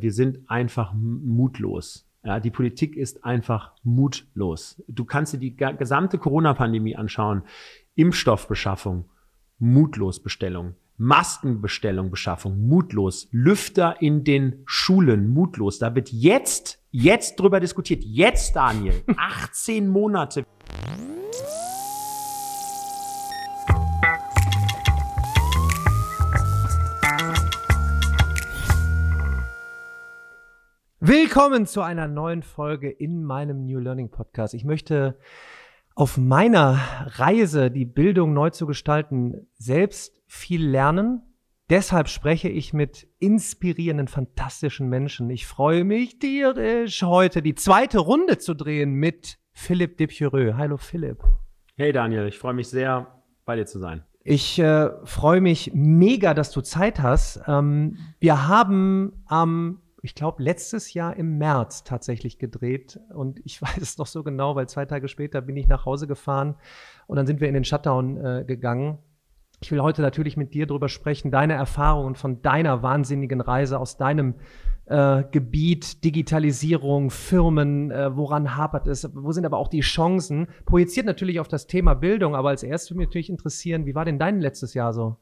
Wir sind einfach mutlos. Ja, die Politik ist einfach mutlos. Du kannst dir die gesamte Corona-Pandemie anschauen. Impfstoffbeschaffung, mutlos Bestellung. Maskenbestellung, Beschaffung, mutlos. Lüfter in den Schulen, mutlos. Da wird jetzt, jetzt drüber diskutiert. Jetzt, Daniel. 18 Monate. Willkommen zu einer neuen Folge in meinem New Learning Podcast. Ich möchte auf meiner Reise, die Bildung neu zu gestalten, selbst viel lernen. Deshalb spreche ich mit inspirierenden, fantastischen Menschen. Ich freue mich tierisch, heute die zweite Runde zu drehen mit Philipp Dipjereux. Hallo Philipp. Hey Daniel, ich freue mich sehr, bei dir zu sein. Ich äh, freue mich mega, dass du Zeit hast. Ähm, wir haben am ich glaube, letztes Jahr im März tatsächlich gedreht. Und ich weiß es noch so genau, weil zwei Tage später bin ich nach Hause gefahren und dann sind wir in den Shutdown äh, gegangen. Ich will heute natürlich mit dir darüber sprechen, deine Erfahrungen von deiner wahnsinnigen Reise aus deinem äh, Gebiet, Digitalisierung, Firmen, äh, woran hapert es, wo sind aber auch die Chancen? Projiziert natürlich auf das Thema Bildung, aber als erstes würde mich natürlich interessieren, wie war denn dein letztes Jahr so?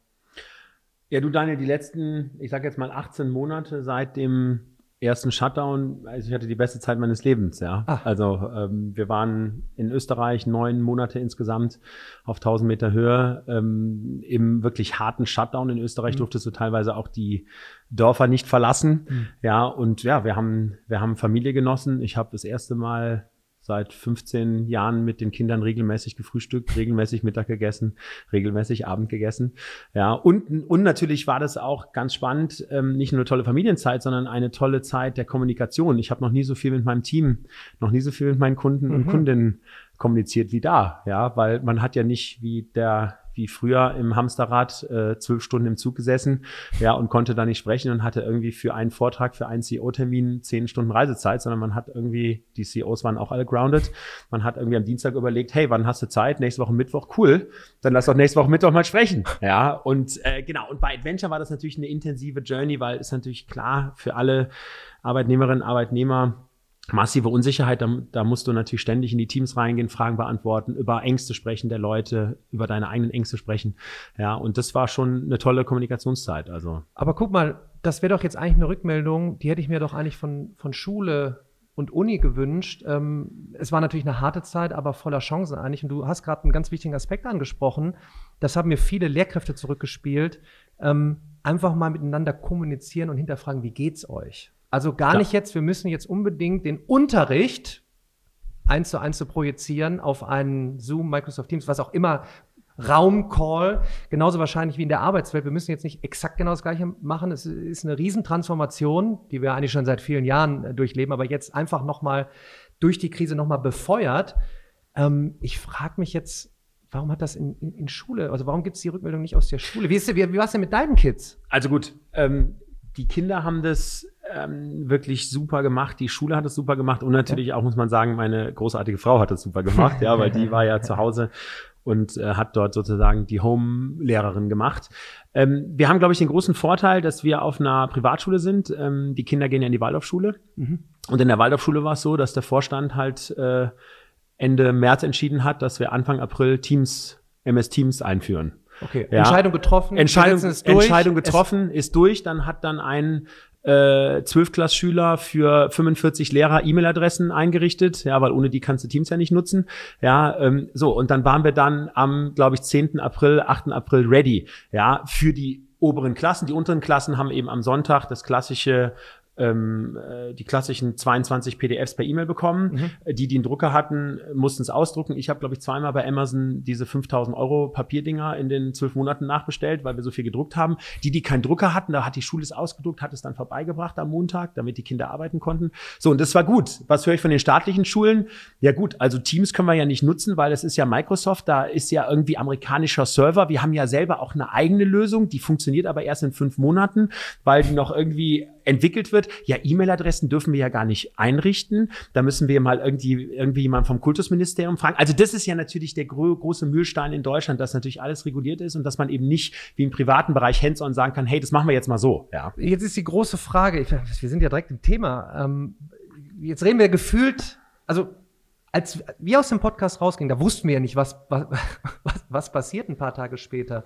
Ja, du Daniel, die letzten, ich sage jetzt mal 18 Monate seit dem ersten Shutdown, also ich hatte die beste Zeit meines Lebens, ja. Ah. Also ähm, wir waren in Österreich neun Monate insgesamt auf 1000 Meter Höhe. Ähm, Im wirklich harten Shutdown in Österreich mhm. durftest du teilweise auch die Dörfer nicht verlassen. Mhm. Ja, und ja, wir haben, wir haben Familie genossen. Ich habe das erste Mal seit 15 Jahren mit den Kindern regelmäßig gefrühstückt, regelmäßig Mittag gegessen, regelmäßig Abend gegessen. Ja, und, und natürlich war das auch ganz spannend, ähm, nicht nur eine tolle Familienzeit, sondern eine tolle Zeit der Kommunikation. Ich habe noch nie so viel mit meinem Team, noch nie so viel mit meinen Kunden und mhm. Kundinnen kommuniziert wie da, ja, weil man hat ja nicht wie der wie früher im Hamsterrad äh, zwölf Stunden im Zug gesessen, ja, und konnte da nicht sprechen und hatte irgendwie für einen Vortrag, für einen CEO-Termin zehn Stunden Reisezeit, sondern man hat irgendwie, die CEOs waren auch alle grounded. Man hat irgendwie am Dienstag überlegt, hey, wann hast du Zeit? Nächste Woche Mittwoch, cool. Dann lass doch nächste Woche Mittwoch mal sprechen. Ja, und äh, genau, und bei Adventure war das natürlich eine intensive Journey, weil es natürlich klar für alle Arbeitnehmerinnen, Arbeitnehmer massive Unsicherheit, da, da, musst du natürlich ständig in die Teams reingehen, Fragen beantworten, über Ängste sprechen der Leute, über deine eigenen Ängste sprechen. Ja, und das war schon eine tolle Kommunikationszeit. Also. Aber guck mal, das wäre doch jetzt eigentlich eine Rückmeldung, die hätte ich mir doch eigentlich von, von Schule und Uni gewünscht. Ähm, es war natürlich eine harte Zeit, aber voller Chancen eigentlich. Und du hast gerade einen ganz wichtigen Aspekt angesprochen. Das haben mir viele Lehrkräfte zurückgespielt. Ähm, einfach mal miteinander kommunizieren und hinterfragen, wie geht's euch? Also gar Klar. nicht jetzt, wir müssen jetzt unbedingt den Unterricht eins zu eins zu projizieren auf einen Zoom, Microsoft Teams, was auch immer, Raumcall, genauso wahrscheinlich wie in der Arbeitswelt. Wir müssen jetzt nicht exakt genau das Gleiche machen. Es ist eine Riesentransformation, die wir eigentlich schon seit vielen Jahren äh, durchleben, aber jetzt einfach nochmal durch die Krise nochmal befeuert. Ähm, ich frage mich jetzt, warum hat das in, in, in Schule, also warum gibt es die Rückmeldung nicht aus der Schule? Wie, ist, wie, wie war es denn mit deinen Kids? Also gut, ähm, die Kinder haben das ähm, wirklich super gemacht. Die Schule hat es super gemacht und natürlich auch, muss man sagen, meine großartige Frau hat es super gemacht, ja, weil die war ja zu Hause und äh, hat dort sozusagen die Home-Lehrerin gemacht. Ähm, wir haben, glaube ich, den großen Vorteil, dass wir auf einer Privatschule sind. Ähm, die Kinder gehen ja in die Waldorfschule. Mhm. Und in der Waldorfschule war es so, dass der Vorstand halt äh, Ende März entschieden hat, dass wir Anfang April Teams, MS Teams einführen. Okay, ja. Entscheidung getroffen. Entscheidung, Entscheidung getroffen, es ist durch. Dann hat dann ein äh, 12-Klass-Schüler für 45 Lehrer E-Mail-Adressen eingerichtet, ja, weil ohne die kannst du Teams ja nicht nutzen. Ja, ähm, so, und dann waren wir dann am, glaube ich, 10. April, 8. April ready, ja, für die oberen Klassen. Die unteren Klassen haben eben am Sonntag das klassische ähm, äh, die klassischen 22 PDFs per E-Mail bekommen. Mhm. Die, die einen Drucker hatten, mussten es ausdrucken. Ich habe, glaube ich, zweimal bei Amazon diese 5000 Euro Papierdinger in den zwölf Monaten nachbestellt, weil wir so viel gedruckt haben. Die, die keinen Drucker hatten, da hat die Schule es ausgedruckt, hat es dann vorbeigebracht am Montag, damit die Kinder arbeiten konnten. So, und das war gut. Was höre ich von den staatlichen Schulen? Ja gut, also Teams können wir ja nicht nutzen, weil es ist ja Microsoft, da ist ja irgendwie amerikanischer Server. Wir haben ja selber auch eine eigene Lösung, die funktioniert aber erst in fünf Monaten, weil die noch irgendwie entwickelt wird. Ja, E-Mail-Adressen dürfen wir ja gar nicht einrichten. Da müssen wir mal irgendwie, irgendwie jemand vom Kultusministerium fragen. Also das ist ja natürlich der gro große Mühlstein in Deutschland, dass natürlich alles reguliert ist und dass man eben nicht wie im privaten Bereich hands-on sagen kann, hey, das machen wir jetzt mal so. Ja. Jetzt ist die große Frage, wir sind ja direkt im Thema. Ähm, jetzt reden wir gefühlt, also als wir aus dem Podcast rausgingen, da wussten wir ja nicht, was, was, was passiert ein paar Tage später.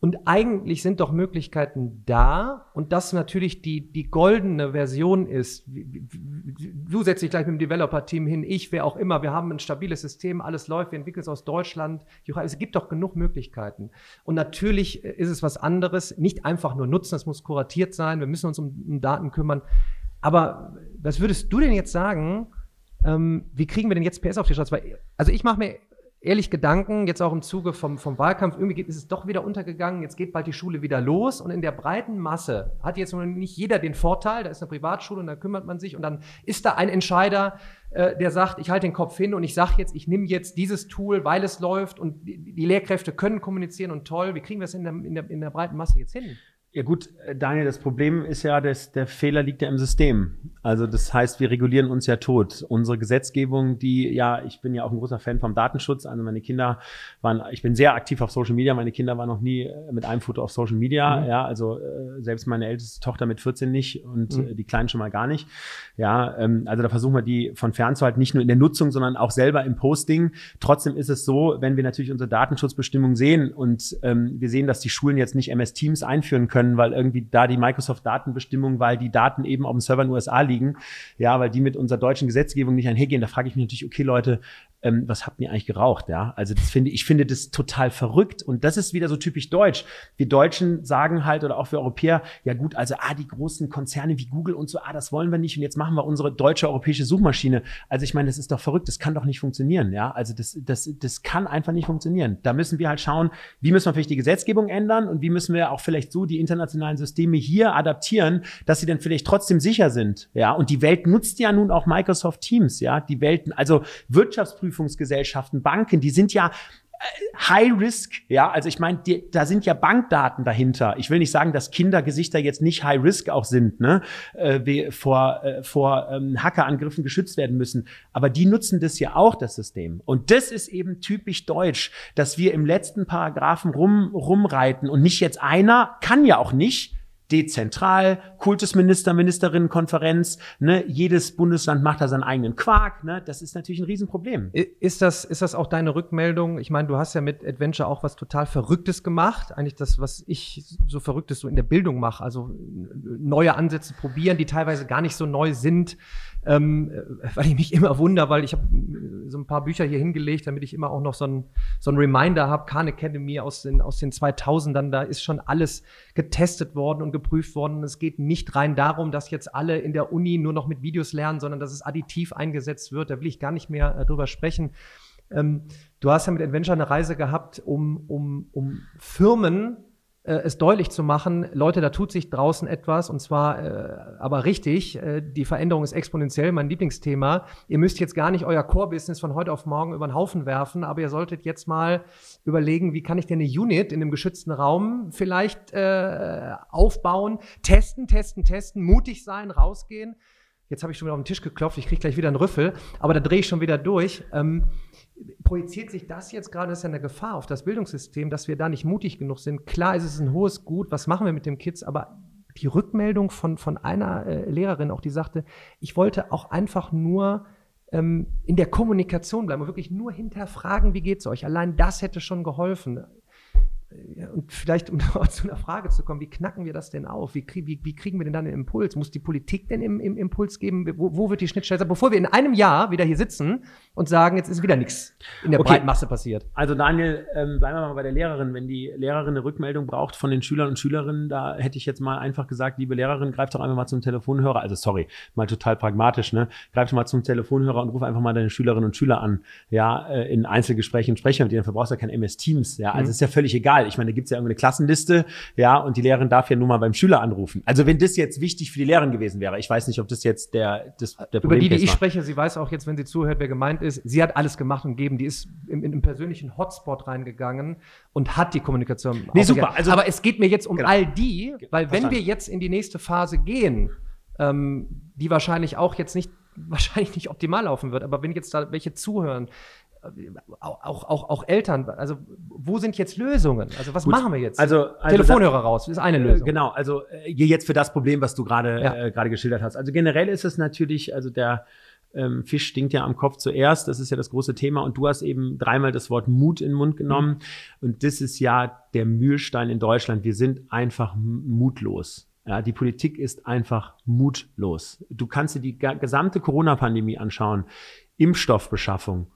Und eigentlich sind doch Möglichkeiten da und das natürlich die, die goldene Version ist. Du setzt dich gleich mit dem Developer-Team hin, ich, wer auch immer. Wir haben ein stabiles System, alles läuft, wir entwickeln es aus Deutschland. Es gibt doch genug Möglichkeiten. Und natürlich ist es was anderes, nicht einfach nur nutzen, es muss kuratiert sein, wir müssen uns um, um Daten kümmern. Aber was würdest du denn jetzt sagen, ähm, wie kriegen wir denn jetzt PS auf die Straße? also ich mache mir ehrlich Gedanken, jetzt auch im Zuge vom, vom Wahlkampf, irgendwie ist es doch wieder untergegangen, jetzt geht bald die Schule wieder los und in der breiten Masse hat jetzt nicht jeder den Vorteil, da ist eine Privatschule und da kümmert man sich und dann ist da ein Entscheider, äh, der sagt, ich halte den Kopf hin und ich sage jetzt, ich nehme jetzt dieses Tool, weil es läuft und die, die, Lehrkräfte können kommunizieren und toll, wie kriegen wir es in der, in der, in der breiten Masse jetzt hin? Ja gut, äh, Daniel, das Problem ist ja, dass der Fehler liegt ja im System. Also das heißt, wir regulieren uns ja tot. Unsere Gesetzgebung, die ja, ich bin ja auch ein großer Fan vom Datenschutz. Also meine Kinder waren, ich bin sehr aktiv auf Social Media. Meine Kinder waren noch nie äh, mit einem Foto auf Social Media. Mhm. Ja, also äh, selbst meine älteste Tochter mit 14 nicht und mhm. die Kleinen schon mal gar nicht. Ja, ähm, also da versuchen wir die von fernzuhalten, nicht nur in der Nutzung, sondern auch selber im Posting. Trotzdem ist es so, wenn wir natürlich unsere Datenschutzbestimmung sehen und ähm, wir sehen, dass die Schulen jetzt nicht MS Teams einführen können, weil irgendwie da die Microsoft-Datenbestimmung, weil die Daten eben auf dem Server in den USA liegen, ja, weil die mit unserer deutschen Gesetzgebung nicht einhergehen. Da frage ich mich natürlich, okay, Leute, ähm, was habt ihr eigentlich geraucht, ja? Also das finde ich finde das total verrückt und das ist wieder so typisch deutsch. Wir Deutschen sagen halt oder auch wir Europäer, ja gut, also ah die großen Konzerne wie Google und so, ah das wollen wir nicht und jetzt machen wir unsere deutsche europäische Suchmaschine. Also ich meine, das ist doch verrückt, das kann doch nicht funktionieren, ja? Also das das das kann einfach nicht funktionieren. Da müssen wir halt schauen, wie müssen wir vielleicht die Gesetzgebung ändern und wie müssen wir auch vielleicht so die internationalen Systeme hier adaptieren, dass sie dann vielleicht trotzdem sicher sind, ja? Und die Welt nutzt ja nun auch Microsoft Teams, ja? Die Welten, also Wirtschaftsprüfung Prüfungsgesellschaften, Banken, die sind ja äh, High Risk, ja, also ich meine, da sind ja Bankdaten dahinter. Ich will nicht sagen, dass Kindergesichter jetzt nicht High Risk auch sind, ne, äh, vor äh, vor ähm, Hackerangriffen geschützt werden müssen. Aber die nutzen das ja auch das System. Und das ist eben typisch deutsch, dass wir im letzten Paragraphen rum rumreiten und nicht jetzt einer kann ja auch nicht dezentral, Kultusminister, Ministerinnenkonferenz, ne, jedes Bundesland macht da seinen eigenen Quark, ne, das ist natürlich ein Riesenproblem. Ist das, ist das auch deine Rückmeldung? Ich meine, du hast ja mit Adventure auch was total Verrücktes gemacht, eigentlich das, was ich so Verrücktes so in der Bildung mache, also neue Ansätze probieren, die teilweise gar nicht so neu sind, ähm, weil ich mich immer wundere, weil ich habe so ein paar Bücher hier hingelegt, damit ich immer auch noch so ein, so ein Reminder habe, Khan Academy aus den, aus den 2000ern, da ist schon alles getestet worden und geprüft worden. Es geht nicht rein darum, dass jetzt alle in der Uni nur noch mit Videos lernen, sondern dass es additiv eingesetzt wird. Da will ich gar nicht mehr äh, drüber sprechen. Ähm, du hast ja mit Adventure eine Reise gehabt, um, um, um Firmen äh, es deutlich zu machen, Leute, da tut sich draußen etwas und zwar äh, aber richtig. Äh, die Veränderung ist exponentiell, mein Lieblingsthema. Ihr müsst jetzt gar nicht euer Core-Business von heute auf morgen über den Haufen werfen, aber ihr solltet jetzt mal überlegen, wie kann ich denn eine Unit in einem geschützten Raum vielleicht äh, aufbauen, testen, testen, testen, mutig sein, rausgehen. Jetzt habe ich schon wieder auf den Tisch geklopft, ich kriege gleich wieder einen Rüffel, aber da drehe ich schon wieder durch. Ähm, projiziert sich das jetzt gerade, das ist ja eine Gefahr auf das Bildungssystem, dass wir da nicht mutig genug sind. Klar ist es ein hohes Gut, was machen wir mit den Kids, aber die Rückmeldung von, von einer äh, Lehrerin auch, die sagte, ich wollte auch einfach nur ähm, in der Kommunikation bleiben und wirklich nur hinterfragen, wie geht es euch. Allein das hätte schon geholfen und vielleicht, um zu einer Frage zu kommen, wie knacken wir das denn auf? Wie, wie, wie kriegen wir denn dann den Impuls? Muss die Politik denn im, im Impuls geben? Wo, wo, wird die Schnittstelle sein? Bevor wir in einem Jahr wieder hier sitzen und sagen, jetzt ist wieder nichts in der okay. breiten Masse passiert. Also Daniel, ähm, bleiben wir mal bei der Lehrerin. Wenn die Lehrerin eine Rückmeldung braucht von den Schülern und Schülerinnen, da hätte ich jetzt mal einfach gesagt, liebe Lehrerin, greift doch einfach mal zum Telefonhörer. Also sorry, mal total pragmatisch, ne? Greif doch mal zum Telefonhörer und ruf einfach mal deine Schülerinnen und Schüler an. Ja, äh, in Einzelgesprächen sprechen mit denen. Dafür brauchst du ja kein MS Teams. Ja, also mhm. ist ja völlig egal egal. Ich meine, da gibt's ja irgendeine Klassenliste, ja, und die Lehrerin darf ja nur mal beim Schüler anrufen. Also wenn das jetzt wichtig für die Lehrerin gewesen wäre, ich weiß nicht, ob das jetzt der, das, der Problem Über die, die ich war. spreche, sie weiß auch jetzt, wenn sie zuhört, wer gemeint ist. Sie hat alles gemacht und gegeben. Die ist in, in einen persönlichen Hotspot reingegangen und hat die Kommunikation. Nee, super. Also, Aber es geht mir jetzt um genau. all die, weil Verstanden. wenn wir jetzt in die nächste Phase gehen, ähm, die wahrscheinlich auch jetzt nicht wahrscheinlich nicht optimal laufen wird, aber wenn jetzt da welche zuhören, auch, auch, auch Eltern, also wo sind jetzt Lösungen? Also was Gut. machen wir jetzt? Also, also Telefonhörer da, raus, ist eine äh, Lösung. Genau, also äh, jetzt für das Problem, was du gerade ja. äh, gerade geschildert hast. Also generell ist es natürlich, also der ähm, Fisch stinkt ja am Kopf zuerst, das ist ja das große Thema und du hast eben dreimal das Wort Mut in den Mund genommen mhm. und das ist ja der Mühlstein in Deutschland. Wir sind einfach mutlos. Ja, die Politik ist einfach mutlos. Du kannst dir die gesamte Corona-Pandemie anschauen. Impfstoffbeschaffung,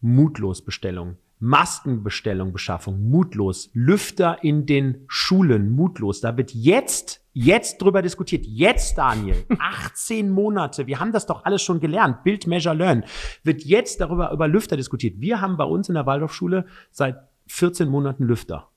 mutlos Bestellung. Maskenbestellung, Beschaffung, mutlos. Lüfter in den Schulen, mutlos. Da wird jetzt, jetzt drüber diskutiert. Jetzt, Daniel, 18 Monate. Wir haben das doch alles schon gelernt. Build, Measure, Learn. Wird jetzt darüber, über Lüfter diskutiert. Wir haben bei uns in der Waldorfschule seit 14 Monaten Lüfter.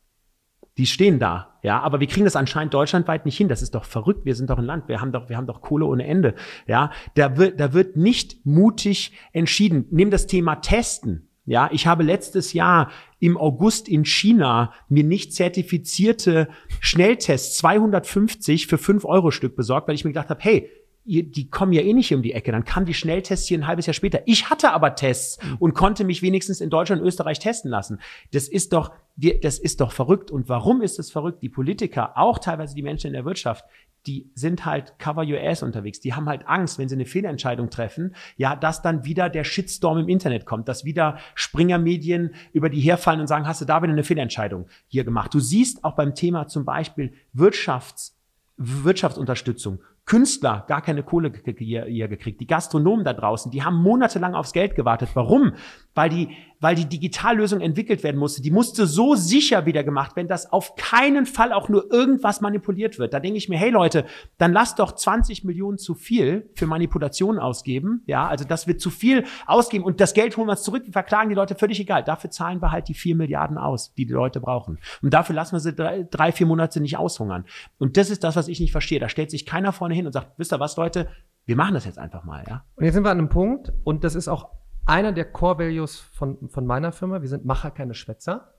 Die stehen da, ja, aber wir kriegen das anscheinend deutschlandweit nicht hin. Das ist doch verrückt. Wir sind doch ein Land. Wir haben doch, wir haben doch Kohle ohne Ende, ja. Da wird, da wird nicht mutig entschieden. Nimm das Thema Testen. Ja, ich habe letztes Jahr im August in China mir nicht zertifizierte Schnelltests 250 für 5 Euro Stück besorgt, weil ich mir gedacht habe, hey, die kommen ja eh nicht um die Ecke. Dann kam die Schnelltests hier ein halbes Jahr später. Ich hatte aber Tests und konnte mich wenigstens in Deutschland und Österreich testen lassen. Das ist doch, das ist doch verrückt. Und warum ist es verrückt? Die Politiker, auch teilweise die Menschen in der Wirtschaft, die sind halt cover your ass unterwegs. Die haben halt Angst, wenn sie eine Fehlentscheidung treffen, ja, dass dann wieder der Shitstorm im Internet kommt, dass wieder Springer-Medien über die herfallen und sagen, hast du da wieder eine Fehlentscheidung hier gemacht? Du siehst auch beim Thema zum Beispiel Wirtschafts Wirtschaftsunterstützung. Künstler gar keine Kohle hier gekriegt. Die Gastronomen da draußen, die haben monatelang aufs Geld gewartet. Warum? Weil die, weil die Digitallösung entwickelt werden musste. Die musste so sicher wieder gemacht werden, dass auf keinen Fall auch nur irgendwas manipuliert wird. Da denke ich mir, hey Leute, dann lasst doch 20 Millionen zu viel für Manipulationen ausgeben. Ja, also das wird zu viel ausgeben und das Geld holen wir zurück. Wir verklagen die Leute völlig egal. Dafür zahlen wir halt die vier Milliarden aus, die die Leute brauchen. Und dafür lassen wir sie drei, drei vier Monate nicht aushungern. Und das ist das, was ich nicht verstehe. Da stellt sich keiner vorne hin und sagt, wisst ihr was, Leute, wir machen das jetzt einfach mal, ja. Und jetzt sind wir an einem Punkt, und das ist auch einer der Core Values von, von meiner Firma. Wir sind Macher, keine Schwätzer.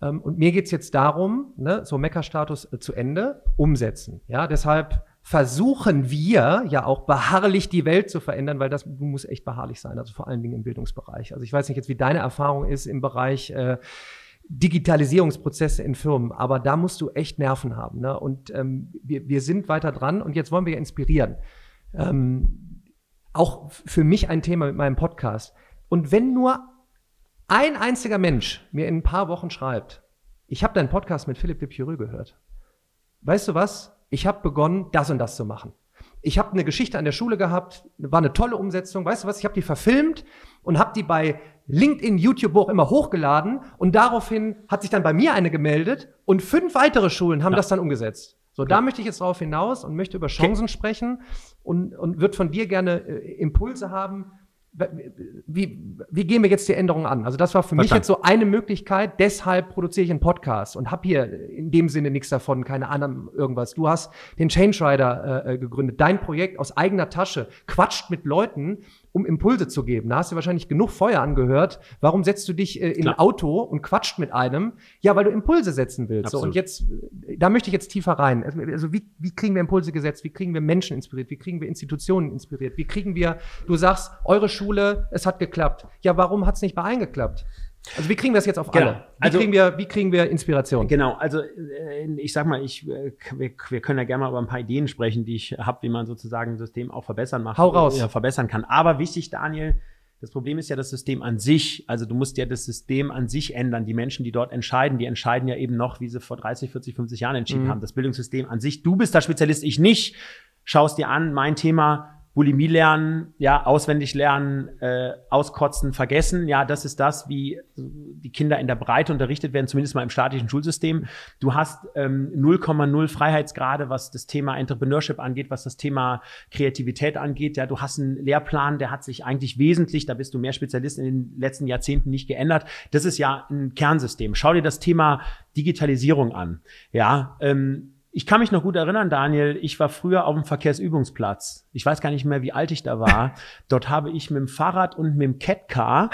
Ähm, und mir geht's jetzt darum, ne, so Meckerstatus äh, zu Ende, umsetzen. Ja, deshalb versuchen wir ja auch beharrlich die Welt zu verändern, weil das muss echt beharrlich sein, also vor allen Dingen im Bildungsbereich. Also ich weiß nicht jetzt, wie deine Erfahrung ist im Bereich äh, Digitalisierungsprozesse in Firmen, aber da musst du echt Nerven haben. Ne? Und ähm, wir, wir sind weiter dran und jetzt wollen wir ja inspirieren. Ähm, auch für mich ein Thema mit meinem Podcast. Und wenn nur ein einziger Mensch mir in ein paar Wochen schreibt, ich habe deinen Podcast mit Philipp Lipjurö gehört. Weißt du was? Ich habe begonnen, das und das zu machen. Ich habe eine Geschichte an der Schule gehabt, war eine tolle Umsetzung. Weißt du was? Ich habe die verfilmt und habe die bei LinkedIn, YouTube, auch immer hochgeladen und daraufhin hat sich dann bei mir eine gemeldet und fünf weitere Schulen haben ja. das dann umgesetzt. So, okay. da möchte ich jetzt drauf hinaus und möchte über Chancen okay. sprechen und, und wird von dir gerne äh, Impulse haben, wie, wie gehen wir jetzt die Änderungen an? Also das war für Verstand. mich jetzt so eine Möglichkeit. Deshalb produziere ich einen Podcast und habe hier in dem Sinne nichts davon, keine anderen irgendwas. Du hast den Change Rider äh, äh, gegründet, dein Projekt aus eigener Tasche, quatscht mit Leuten um Impulse zu geben. Da hast du wahrscheinlich genug Feuer angehört. Warum setzt du dich äh, in ein Auto und quatscht mit einem? Ja, weil du Impulse setzen willst. So, und jetzt, äh, da möchte ich jetzt tiefer rein. Also, also wie, wie kriegen wir Impulse gesetzt? Wie kriegen wir Menschen inspiriert? Wie kriegen wir Institutionen inspiriert? Wie kriegen wir, du sagst, eure Schule, es hat geklappt. Ja, warum hat es nicht bei allen geklappt? Also wie kriegen wir das jetzt auf genau. alle? Wie, also, kriegen wir, wie kriegen wir Inspiration? Genau, also äh, ich sag mal, ich, äh, wir, wir können ja gerne mal über ein paar Ideen sprechen, die ich habe, wie man sozusagen ein System auch verbessern macht. Hau raus. Ja, verbessern kann. Aber wichtig, Daniel, das Problem ist ja das System an sich. Also du musst ja das System an sich ändern. Die Menschen, die dort entscheiden, die entscheiden ja eben noch, wie sie vor 30, 40, 50 Jahren entschieden mhm. haben. Das Bildungssystem an sich. Du bist da Spezialist, ich nicht. Schau es dir an. Mein Thema Bulimie lernen, ja, auswendig lernen, äh, auskotzen, vergessen. Ja, das ist das, wie die Kinder in der Breite unterrichtet werden, zumindest mal im staatlichen Schulsystem. Du hast ähm, 0,0 Freiheitsgrade, was das Thema Entrepreneurship angeht, was das Thema Kreativität angeht. Ja, du hast einen Lehrplan, der hat sich eigentlich wesentlich, da bist du mehr Spezialist in den letzten Jahrzehnten nicht geändert. Das ist ja ein Kernsystem. Schau dir das Thema Digitalisierung an. Ja, ähm, ich kann mich noch gut erinnern, Daniel, ich war früher auf dem Verkehrsübungsplatz. Ich weiß gar nicht mehr, wie alt ich da war. Dort habe ich mit dem Fahrrad und mit dem Catcar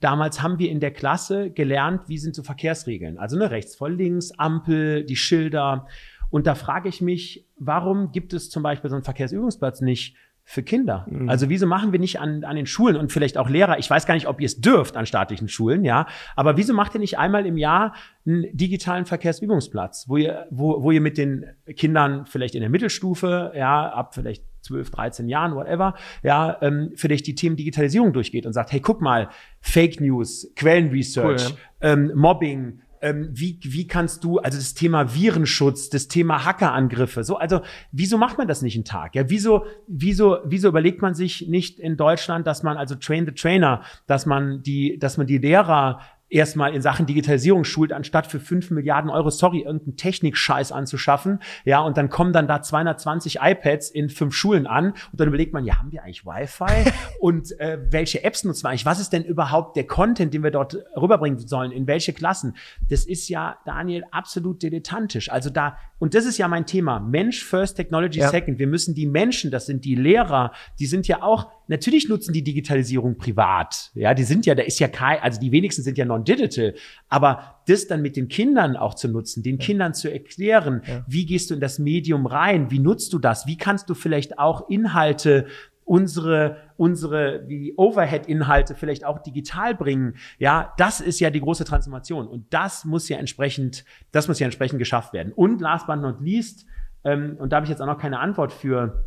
Damals haben wir in der Klasse gelernt, wie sind so Verkehrsregeln. Also ne, rechts vor links, Ampel, die Schilder. Und da frage ich mich, warum gibt es zum Beispiel so einen Verkehrsübungsplatz nicht für Kinder. Mhm. Also wieso machen wir nicht an, an den Schulen und vielleicht auch Lehrer, ich weiß gar nicht, ob ihr es dürft an staatlichen Schulen, ja, aber wieso macht ihr nicht einmal im Jahr einen digitalen Verkehrsübungsplatz, wo ihr, wo, wo ihr mit den Kindern vielleicht in der Mittelstufe, ja, ab vielleicht 12, 13 Jahren, whatever, ja, ähm, vielleicht die Themen Digitalisierung durchgeht und sagt, hey, guck mal, Fake News, Quellenresearch, cool, ja. ähm, Mobbing, ähm, wie, wie kannst du, also das Thema Virenschutz, das Thema Hackerangriffe, so, also wieso macht man das nicht einen Tag? Ja, wieso, wieso, wieso überlegt man sich nicht in Deutschland, dass man also Train the Trainer, dass man die, dass man die Lehrer erstmal in Sachen Digitalisierung schult, anstatt für fünf Milliarden Euro, sorry, irgendeinen Technikscheiß anzuschaffen. Ja, und dann kommen dann da 220 iPads in fünf Schulen an und dann überlegt man, ja, haben wir eigentlich Wi-Fi? und äh, welche Apps nutzen wir eigentlich? Was ist denn überhaupt der Content, den wir dort rüberbringen sollen? In welche Klassen? Das ist ja, Daniel, absolut dilettantisch. Also da, und das ist ja mein Thema. Mensch first, Technology ja. second. Wir müssen die Menschen, das sind die Lehrer, die sind ja auch Natürlich nutzen die Digitalisierung privat. Ja, die sind ja, da ist ja kein, also die wenigsten sind ja non-digital. Aber das dann mit den Kindern auch zu nutzen, den ja. Kindern zu erklären, ja. wie gehst du in das Medium rein? Wie nutzt du das? Wie kannst du vielleicht auch Inhalte unsere, unsere, wie Overhead-Inhalte vielleicht auch digital bringen. Ja, das ist ja die große Transformation. Und das muss ja entsprechend, das muss ja entsprechend geschafft werden. Und last but not least, ähm, und da habe ich jetzt auch noch keine Antwort für,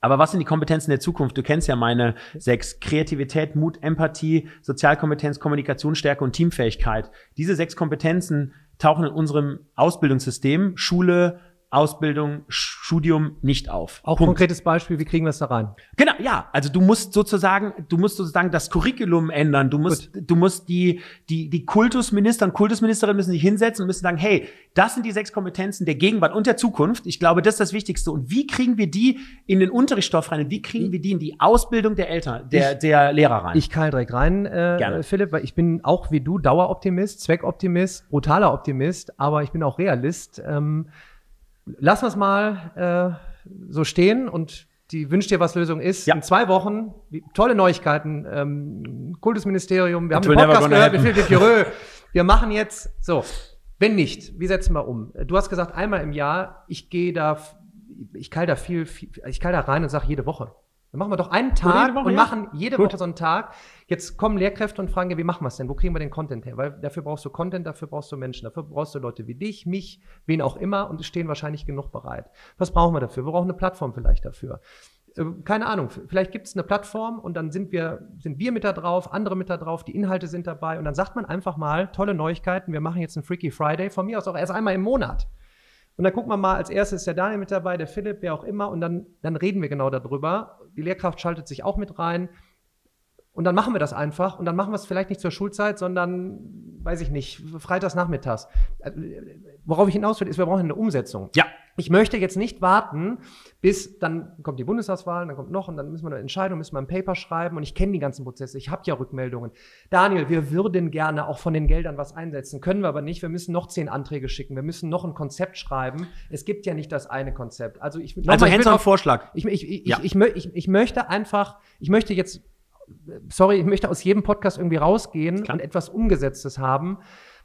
aber was sind die Kompetenzen der Zukunft? Du kennst ja meine sechs. Kreativität, Mut, Empathie, Sozialkompetenz, Kommunikationsstärke und Teamfähigkeit. Diese sechs Kompetenzen tauchen in unserem Ausbildungssystem, Schule, Ausbildung, Studium nicht auf. Auch Punkt. konkretes Beispiel, wie kriegen wir es da rein? Genau, ja. Also du musst sozusagen, du musst sozusagen das Curriculum ändern. Du musst, Gut. du musst die, die, die Kultusminister und Kultusministerinnen müssen sich hinsetzen und müssen sagen, hey, das sind die sechs Kompetenzen der Gegenwart und der Zukunft. Ich glaube, das ist das Wichtigste. Und wie kriegen wir die in den Unterrichtsstoff rein? Wie kriegen wir die in die Ausbildung der Eltern, der, ich, der Lehrer rein? Ich kann direkt rein, äh, Gerne. Philipp, weil ich bin auch wie du Daueroptimist, Zweckoptimist, brutaler Optimist, aber ich bin auch Realist. Ähm, lassen wir es mal äh, so stehen und die Wünsch dir was Lösung ist. Ja. In zwei Wochen, tolle Neuigkeiten, ähm, Kultusministerium, wir haben den Podcast gehört mit Philipp Jurö. Wir machen jetzt, so, wenn nicht, wie setzen wir um? Du hast gesagt, einmal im Jahr, ich gehe da, ich kall da viel, viel ich kall da rein und sage jede Woche. Dann machen wir doch einen Tag und machen jede Gut. Woche so einen Tag. Jetzt kommen Lehrkräfte und fragen, wie machen wir es denn? Wo kriegen wir den Content her? Weil dafür brauchst du Content, dafür brauchst du Menschen, dafür brauchst du Leute wie dich, mich, wen auch immer und es stehen wahrscheinlich genug bereit. Was brauchen wir dafür? Wir brauchen eine Plattform vielleicht dafür. Äh, keine Ahnung, vielleicht gibt es eine Plattform und dann sind wir, sind wir mit da drauf, andere mit da drauf, die Inhalte sind dabei und dann sagt man einfach mal, tolle Neuigkeiten, wir machen jetzt einen Freaky Friday, von mir aus auch erst einmal im Monat. Und dann gucken wir mal, als erstes ist der Daniel mit dabei, der Philipp, wer auch immer, und dann, dann reden wir genau darüber. Die Lehrkraft schaltet sich auch mit rein. Und dann machen wir das einfach. Und dann machen wir es vielleicht nicht zur Schulzeit, sondern, weiß ich nicht, freitags nachmittags. Äh, worauf ich hinaus will, ist, wir brauchen eine Umsetzung. Ja. Ich möchte jetzt nicht warten, bis dann kommt die Bundestagswahl, dann kommt noch und dann müssen wir eine Entscheidung, müssen wir ein Paper schreiben und ich kenne die ganzen Prozesse, ich habe ja Rückmeldungen. Daniel, wir würden gerne auch von den Geldern was einsetzen, können wir aber nicht. Wir müssen noch zehn Anträge schicken, wir müssen noch ein Konzept schreiben. Es gibt ja nicht das eine Konzept. Also ich also hands Vorschlag. Ich, ich, ich, ja. ich, ich, ich möchte einfach, ich möchte jetzt, sorry, ich möchte aus jedem Podcast irgendwie rausgehen und etwas Umgesetztes haben.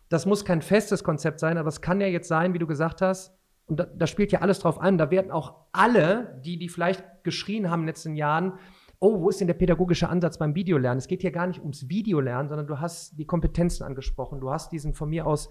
Das muss kein festes Konzept sein, aber es kann ja jetzt sein, wie du gesagt hast, und da, da spielt ja alles drauf an, da werden auch alle, die, die vielleicht geschrien haben in den letzten Jahren, oh, wo ist denn der pädagogische Ansatz beim Videolernen? Es geht hier gar nicht ums Videolernen, sondern du hast die Kompetenzen angesprochen. Du hast diesen von mir aus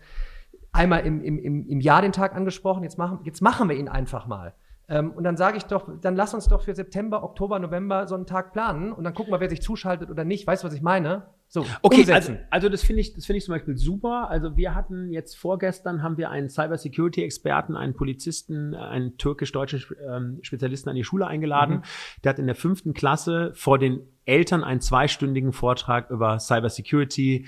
einmal im, im, im Jahr den Tag angesprochen. Jetzt machen, jetzt machen wir ihn einfach mal. Ähm, und dann sage ich doch, dann lass uns doch für September, Oktober, November so einen Tag planen und dann gucken wir, wer sich zuschaltet oder nicht. Weißt du, was ich meine? So, okay, also, also das finde ich, das finde ich zum Beispiel super. Also wir hatten jetzt vorgestern haben wir einen Cybersecurity-Experten, einen Polizisten, einen türkisch-deutschen ähm, Spezialisten an die Schule eingeladen. Mhm. Der hat in der fünften Klasse vor den Eltern einen zweistündigen Vortrag über Cybersecurity,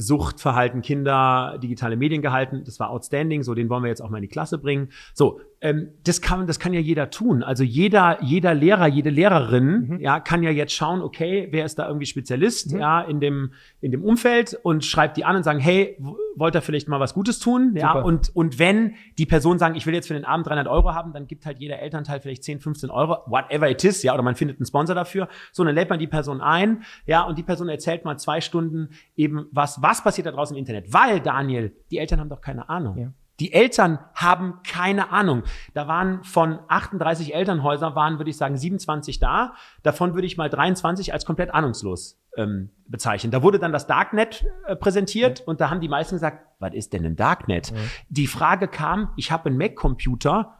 Suchtverhalten Kinder, digitale Medien gehalten. Das war outstanding. So, den wollen wir jetzt auch mal in die Klasse bringen. So, ähm, das kann, das kann ja jeder tun. Also jeder, jeder Lehrer, jede Lehrerin, mhm. ja, kann ja jetzt schauen, okay, wer ist da irgendwie Spezialist, mhm. ja, in dem, in dem Umfeld und schreibt die an und sagen, hey, wollt ihr vielleicht mal was Gutes tun? Ja, und, und wenn die Person sagen, ich will jetzt für den Abend 300 Euro haben, dann gibt halt jeder Elternteil vielleicht 10, 15 Euro, whatever it is, ja, oder man findet einen Sponsor dafür. So, dann lädt man die Person ein, ja, und die Person erzählt mal zwei Stunden eben, was, was passiert da draußen im Internet. Weil, Daniel, die Eltern haben doch keine Ahnung. Ja. Die Eltern haben keine Ahnung. Da waren von 38 Elternhäusern, waren, würde ich sagen, 27 da. Davon würde ich mal 23 als komplett ahnungslos ähm, bezeichnen. Da wurde dann das Darknet äh, präsentiert ja. und da haben die meisten gesagt, was ist denn ein Darknet? Ja. Die Frage kam, ich habe einen Mac-Computer,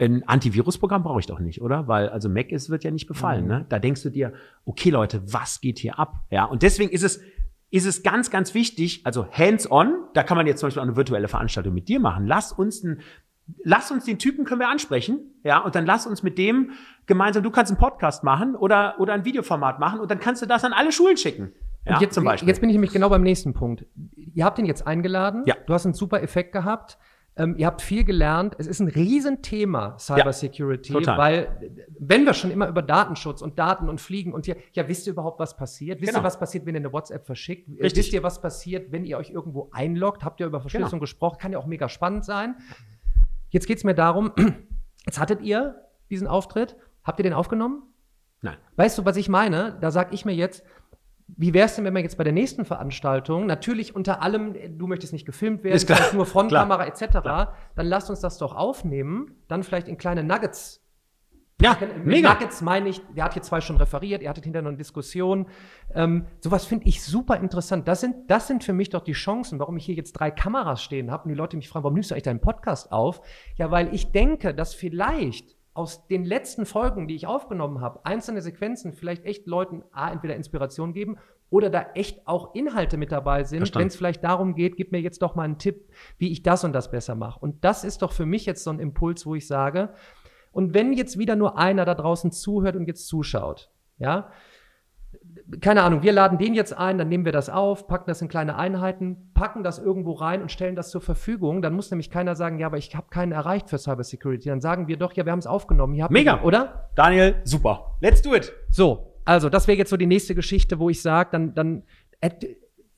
ein Antivirusprogramm brauche ich doch nicht, oder? Weil also Mac ist, wird ja nicht befallen. Mhm. Ne? Da denkst du dir, okay Leute, was geht hier ab? Ja, und deswegen ist es ist es ganz, ganz wichtig, also hands-on, da kann man jetzt zum Beispiel auch eine virtuelle Veranstaltung mit dir machen. Lass uns ein, lass uns den Typen können wir ansprechen, ja, und dann lass uns mit dem gemeinsam, du kannst einen Podcast machen oder, oder ein Videoformat machen und dann kannst du das an alle Schulen schicken. Ja, jetzt, zum Beispiel. jetzt bin ich nämlich genau beim nächsten Punkt. Ihr habt ihn jetzt eingeladen, ja. du hast einen super Effekt gehabt. Ähm, ihr habt viel gelernt. Es ist ein Riesenthema, Cybersecurity, ja, weil wenn wir schon immer über Datenschutz und Daten und Fliegen und hier, ja, wisst ihr überhaupt, was passiert? Wisst genau. ihr, was passiert, wenn ihr eine WhatsApp verschickt? Richtig. Wisst ihr, was passiert, wenn ihr euch irgendwo einloggt? Habt ihr über Verschlüsselung genau. gesprochen? Kann ja auch mega spannend sein. Jetzt geht es mir darum, jetzt hattet ihr diesen Auftritt. Habt ihr den aufgenommen? Nein. Weißt du, was ich meine? Da sag ich mir jetzt, wie wäre es denn, wenn wir jetzt bei der nächsten Veranstaltung, natürlich unter allem, du möchtest nicht gefilmt werden, vielleicht nur Frontkamera etc., klar. dann lasst uns das doch aufnehmen, dann vielleicht in kleine Nuggets. Ja, mega. Nuggets meine ich, der hat hier zwei schon referiert, ihr hattet hinterher noch eine Diskussion. Ähm, sowas finde ich super interessant. Das sind, das sind für mich doch die Chancen, warum ich hier jetzt drei Kameras stehen habe und die Leute mich fragen, warum nimmst du eigentlich deinen Podcast auf? Ja, weil ich denke, dass vielleicht aus den letzten Folgen, die ich aufgenommen habe, einzelne Sequenzen vielleicht echt Leuten A, entweder Inspiration geben oder da echt auch Inhalte mit dabei sind, wenn es vielleicht darum geht, gib mir jetzt doch mal einen Tipp, wie ich das und das besser mache. Und das ist doch für mich jetzt so ein Impuls, wo ich sage, und wenn jetzt wieder nur einer da draußen zuhört und jetzt zuschaut, ja, keine Ahnung, wir laden den jetzt ein, dann nehmen wir das auf, packen das in kleine Einheiten, packen das irgendwo rein und stellen das zur Verfügung. Dann muss nämlich keiner sagen, ja, aber ich habe keinen erreicht für Cybersecurity. Dann sagen wir doch, ja, wir haben es aufgenommen. Mega, den, oder? Daniel, super. Let's do it. So, also das wäre jetzt so die nächste Geschichte, wo ich sage, dann, dann, äh,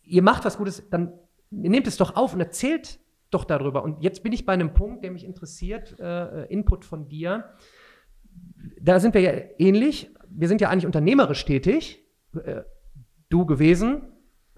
ihr macht was Gutes, dann nehmt es doch auf und erzählt doch darüber. Und jetzt bin ich bei einem Punkt, der mich interessiert, äh, Input von dir. Da sind wir ja ähnlich. Wir sind ja eigentlich unternehmerisch tätig äh, du gewesen.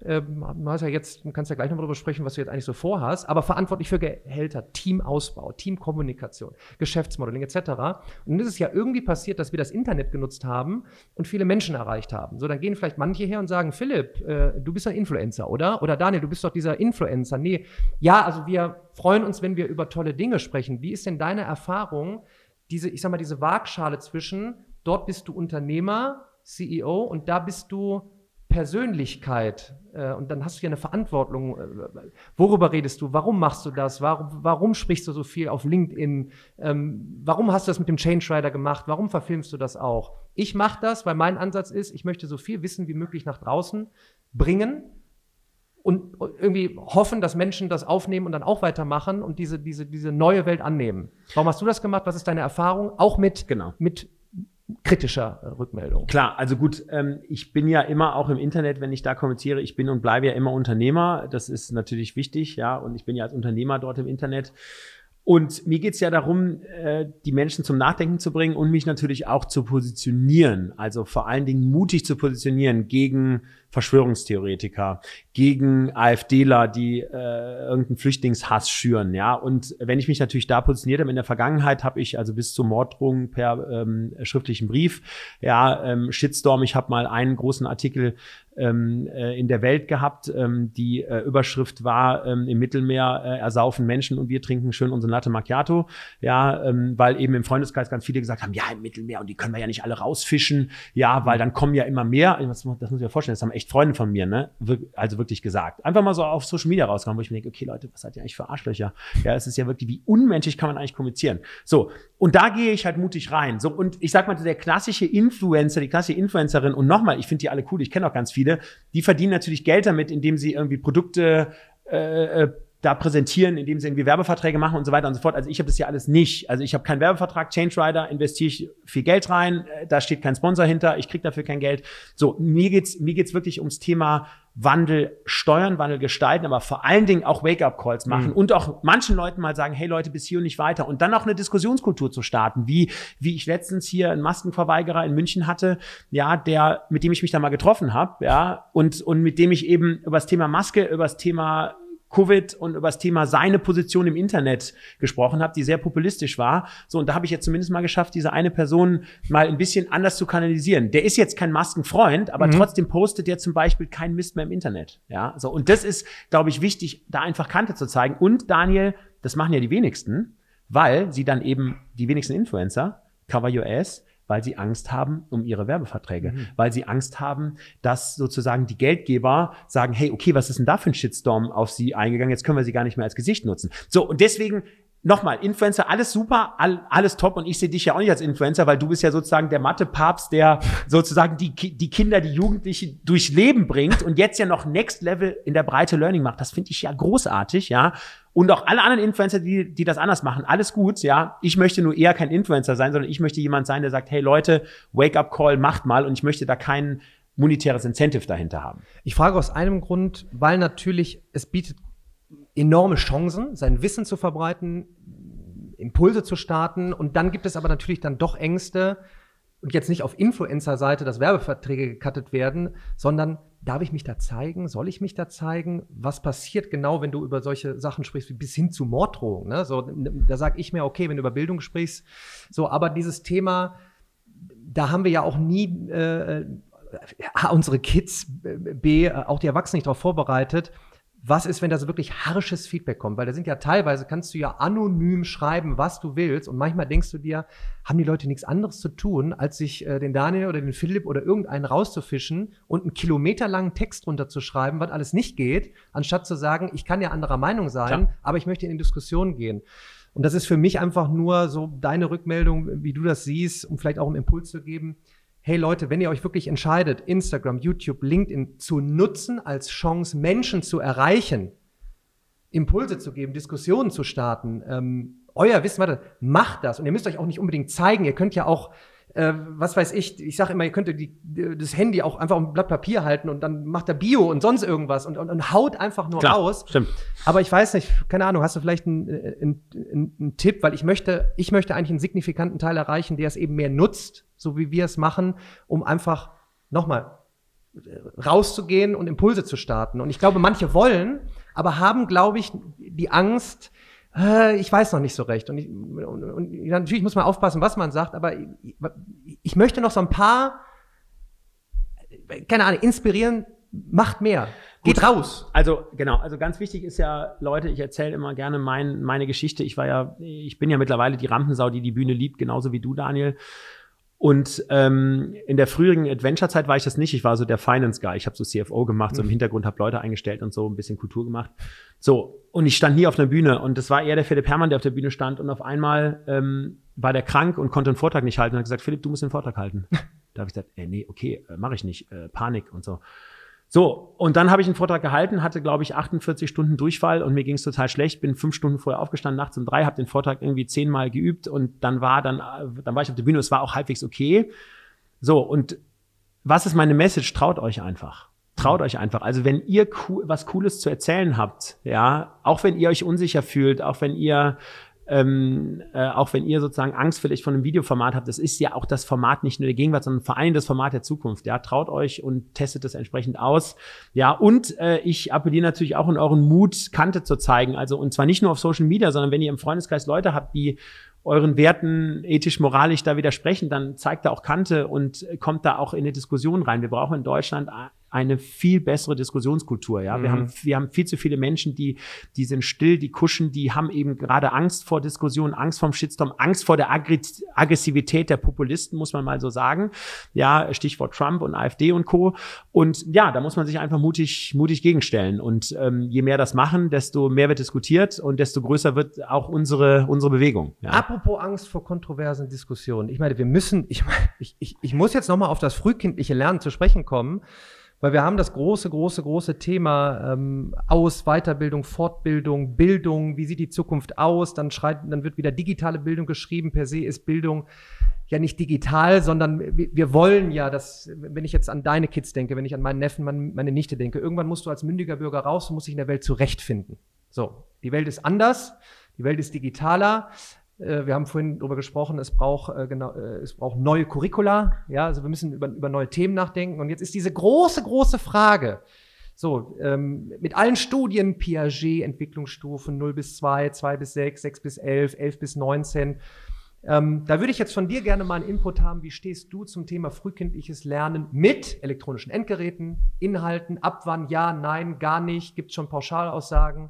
Ähm, hast ja jetzt, kannst ja gleich noch darüber sprechen, was du jetzt eigentlich so vorhast, aber verantwortlich für Gehälter, Teamausbau, Teamkommunikation, Geschäftsmodeling etc. Und es ist ja irgendwie passiert, dass wir das Internet genutzt haben und viele Menschen erreicht haben. So, dann gehen vielleicht manche her und sagen, Philipp, äh, du bist ein Influencer, oder? Oder Daniel, du bist doch dieser Influencer. Nee, ja, also wir freuen uns, wenn wir über tolle Dinge sprechen. Wie ist denn deine Erfahrung, diese, ich sag mal, diese Waagschale zwischen, dort bist du Unternehmer, CEO und da bist du Persönlichkeit äh, und dann hast du ja eine Verantwortung. Äh, worüber redest du? Warum machst du das? Warum, warum sprichst du so viel auf LinkedIn? Ähm, warum hast du das mit dem Change Rider gemacht? Warum verfilmst du das auch? Ich mache das, weil mein Ansatz ist, ich möchte so viel Wissen wie möglich nach draußen bringen und irgendwie hoffen, dass Menschen das aufnehmen und dann auch weitermachen und diese, diese, diese neue Welt annehmen. Warum hast du das gemacht? Was ist deine Erfahrung? Auch mit, genau. mit kritischer äh, Rückmeldung. Klar, also gut, ähm, ich bin ja immer auch im Internet, wenn ich da kommuniziere, ich bin und bleibe ja immer Unternehmer. Das ist natürlich wichtig, ja, und ich bin ja als Unternehmer dort im Internet. Und mir geht's ja darum, äh, die Menschen zum Nachdenken zu bringen und mich natürlich auch zu positionieren. Also vor allen Dingen mutig zu positionieren gegen Verschwörungstheoretiker, gegen AfDler, die äh, irgendeinen Flüchtlingshass schüren, ja. Und wenn ich mich natürlich da positioniert habe in der Vergangenheit, habe ich also bis zur Morddrohung per ähm, schriftlichen Brief, ja, ähm, Shitstorm, ich habe mal einen großen Artikel ähm, äh, in der Welt gehabt. Ähm, die äh, Überschrift war ähm, im Mittelmeer äh, ersaufen Menschen und wir trinken schön unsere Latte Macchiato. Ja, ähm, weil eben im Freundeskreis ganz viele gesagt haben, ja, im Mittelmeer und die können wir ja nicht alle rausfischen. Ja, weil dann kommen ja immer mehr. Das, das muss ich mir vorstellen, das haben echt Freunde von mir, ne? Also wirklich gesagt. Einfach mal so auf Social Media rauskommen, wo ich mir denke, okay, Leute, was seid ihr eigentlich für Arschlöcher? Ja, es ist ja wirklich, wie unmenschlich kann man eigentlich kommunizieren. So, und da gehe ich halt mutig rein. So, und ich sag mal, der klassische Influencer, die klassische Influencerin, und nochmal, ich finde die alle cool, ich kenne auch ganz viele, viele, die verdienen natürlich Geld damit, indem sie irgendwie Produkte äh, äh, da präsentieren, indem sie irgendwie Werbeverträge machen und so weiter und so fort. Also ich habe das ja alles nicht. Also ich habe keinen Werbevertrag, Change Rider, investiere ich viel Geld rein, äh, da steht kein Sponsor hinter, ich kriege dafür kein Geld. So, mir geht's mir geht's wirklich ums Thema Wandel steuern, Wandel gestalten, aber vor allen Dingen auch Wake-up-Calls machen mhm. und auch manchen Leuten mal sagen, hey Leute, bis hier und nicht weiter und dann auch eine Diskussionskultur zu starten, wie, wie ich letztens hier einen Maskenverweigerer in München hatte, ja, der, mit dem ich mich da mal getroffen habe, ja, und, und mit dem ich eben über das Thema Maske, über das Thema Covid und über das Thema seine Position im Internet gesprochen habe, die sehr populistisch war. So, und da habe ich jetzt zumindest mal geschafft, diese eine Person mal ein bisschen anders zu kanalisieren. Der ist jetzt kein Maskenfreund, aber mhm. trotzdem postet der zum Beispiel keinen Mist mehr im Internet. Ja, so. Und das ist, glaube ich, wichtig, da einfach Kante zu zeigen. Und Daniel, das machen ja die wenigsten, weil sie dann eben die wenigsten Influencer, Cover Your Ass, weil sie Angst haben um ihre Werbeverträge, mhm. weil sie Angst haben, dass sozusagen die Geldgeber sagen, hey, okay, was ist denn da für ein Shitstorm auf sie eingegangen? Jetzt können wir sie gar nicht mehr als Gesicht nutzen. So, und deswegen nochmal, Influencer, alles super, all, alles top und ich sehe dich ja auch nicht als Influencer, weil du bist ja sozusagen der Mathe-Papst, der sozusagen die, die Kinder, die Jugendlichen durchs Leben bringt und jetzt ja noch Next Level in der Breite Learning macht. Das finde ich ja großartig, ja. Und auch alle anderen Influencer, die, die das anders machen, alles gut, ja. Ich möchte nur eher kein Influencer sein, sondern ich möchte jemand sein, der sagt, hey Leute, Wake-up-Call, macht mal und ich möchte da kein monetäres Incentive dahinter haben. Ich frage aus einem Grund, weil natürlich es bietet enorme Chancen, sein Wissen zu verbreiten, Impulse zu starten. Und dann gibt es aber natürlich dann doch Ängste und jetzt nicht auf Influencer-Seite, dass Werbeverträge gecuttet werden, sondern darf ich mich da zeigen? Soll ich mich da zeigen? Was passiert genau, wenn du über solche Sachen sprichst, wie bis hin zu Morddrohungen? Ne? So, da sage ich mir, okay, wenn du über Bildung sprichst, so, aber dieses Thema, da haben wir ja auch nie äh, A, unsere Kids, B, auch die Erwachsenen nicht darauf vorbereitet, was ist, wenn da so wirklich harsches Feedback kommt? Weil da sind ja teilweise, kannst du ja anonym schreiben, was du willst. Und manchmal denkst du dir, haben die Leute nichts anderes zu tun, als sich äh, den Daniel oder den Philipp oder irgendeinen rauszufischen und einen kilometerlangen Text runterzuschreiben, was alles nicht geht, anstatt zu sagen, ich kann ja anderer Meinung sein, Klar. aber ich möchte in die Diskussion gehen. Und das ist für mich einfach nur so deine Rückmeldung, wie du das siehst, um vielleicht auch einen Impuls zu geben hey Leute, wenn ihr euch wirklich entscheidet, Instagram, YouTube, LinkedIn zu nutzen als Chance, Menschen zu erreichen, Impulse zu geben, Diskussionen zu starten, ähm, euer Wissen, warte, macht das. Und ihr müsst euch auch nicht unbedingt zeigen. Ihr könnt ja auch, äh, was weiß ich, ich sage immer, ihr könnt die, das Handy auch einfach auf ein Blatt Papier halten und dann macht er Bio und sonst irgendwas und, und, und haut einfach nur Klar, raus. Stimmt. Aber ich weiß nicht, keine Ahnung, hast du vielleicht einen, einen, einen, einen Tipp, weil ich möchte, ich möchte eigentlich einen signifikanten Teil erreichen, der es eben mehr nutzt so wie wir es machen, um einfach nochmal äh, rauszugehen und Impulse zu starten. Und ich glaube, manche wollen, aber haben, glaube ich, die Angst, äh, ich weiß noch nicht so recht. Und, ich, und, und, natürlich muss man aufpassen, was man sagt, aber ich, ich möchte noch so ein paar, keine Ahnung, inspirieren, macht mehr. Geht Gut, raus. Also genau, also ganz wichtig ist ja, Leute, ich erzähle immer gerne mein, meine Geschichte. Ich war ja, ich bin ja mittlerweile die Rampensau, die die Bühne liebt, genauso wie du, Daniel. Und ähm, in der früheren Adventure-Zeit war ich das nicht. Ich war so der Finance-Guy. Ich habe so CFO gemacht, so im mhm. Hintergrund habe Leute eingestellt und so ein bisschen Kultur gemacht. So, und ich stand nie auf einer Bühne. Und das war eher der Philipp Herrmann, der auf der Bühne stand. Und auf einmal ähm, war der krank und konnte einen Vortrag nicht halten und hat gesagt, Philipp, du musst den Vortrag halten. da habe ich gesagt, äh, nee, okay, äh, mache ich nicht. Äh, Panik und so. So, und dann habe ich einen Vortrag gehalten, hatte, glaube ich, 48 Stunden Durchfall und mir ging es total schlecht. Bin fünf Stunden vorher aufgestanden, nachts um drei, habe den Vortrag irgendwie zehnmal geübt und dann war dann, dann war ich auf der Bühne, es war auch halbwegs okay. So, und was ist meine Message? Traut euch einfach. Traut euch einfach. Also wenn ihr cool, was Cooles zu erzählen habt, ja, auch wenn ihr euch unsicher fühlt, auch wenn ihr ähm, äh, auch wenn ihr sozusagen Angst vielleicht von einem Videoformat habt, das ist ja auch das Format nicht nur der Gegenwart, sondern vor allem das Format der Zukunft. Ja, traut euch und testet es entsprechend aus. Ja, und äh, ich appelliere natürlich auch in euren Mut, Kante zu zeigen. Also und zwar nicht nur auf Social Media, sondern wenn ihr im Freundeskreis Leute habt, die euren Werten ethisch-moralisch da widersprechen, dann zeigt da auch Kante und kommt da auch in eine Diskussion rein. Wir brauchen in Deutschland eine viel bessere Diskussionskultur. Ja, mhm. wir haben wir haben viel zu viele Menschen, die die sind still, die kuschen, die haben eben gerade Angst vor Diskussionen, Angst vom Shitstorm, Angst vor der Aggressivität der Populisten, muss man mal so sagen. Ja, Stichwort Trump und AfD und Co. Und ja, da muss man sich einfach mutig mutig gegenstellen. Und ähm, je mehr das machen, desto mehr wird diskutiert und desto größer wird auch unsere unsere Bewegung. Ja. Apropos Angst vor kontroversen Diskussionen. Ich meine, wir müssen, ich, ich, ich, ich muss jetzt nochmal auf das frühkindliche Lernen zu sprechen kommen. Weil wir haben das große, große, große Thema ähm, Aus, Weiterbildung, Fortbildung, Bildung, wie sieht die Zukunft aus? Dann, schreit, dann wird wieder digitale Bildung geschrieben. Per se ist Bildung ja nicht digital, sondern wir, wollen ja, dass, wenn ich jetzt an deine Kids denke, wenn ich an meinen Neffen, meine Nichte denke, irgendwann musst du als mündiger Bürger raus und musst dich in der Welt zurechtfinden. So, die Welt ist anders, die Welt ist digitaler. Äh, wir haben vorhin darüber gesprochen, es braucht, äh, genau, äh, es braucht neue Curricula. Ja, also wir müssen über, über neue Themen nachdenken. Und jetzt ist diese große, große Frage, so, ähm, mit allen Studien, Piaget, Entwicklungsstufen 0 bis 2, 2 bis 6, 6 bis 11, 11 bis 19. Ähm, da würde ich jetzt von dir gerne mal einen Input haben. Wie stehst du zum Thema frühkindliches Lernen mit elektronischen Endgeräten, Inhalten, ab wann, ja, nein, gar nicht? Gibt es schon Pauschalaussagen?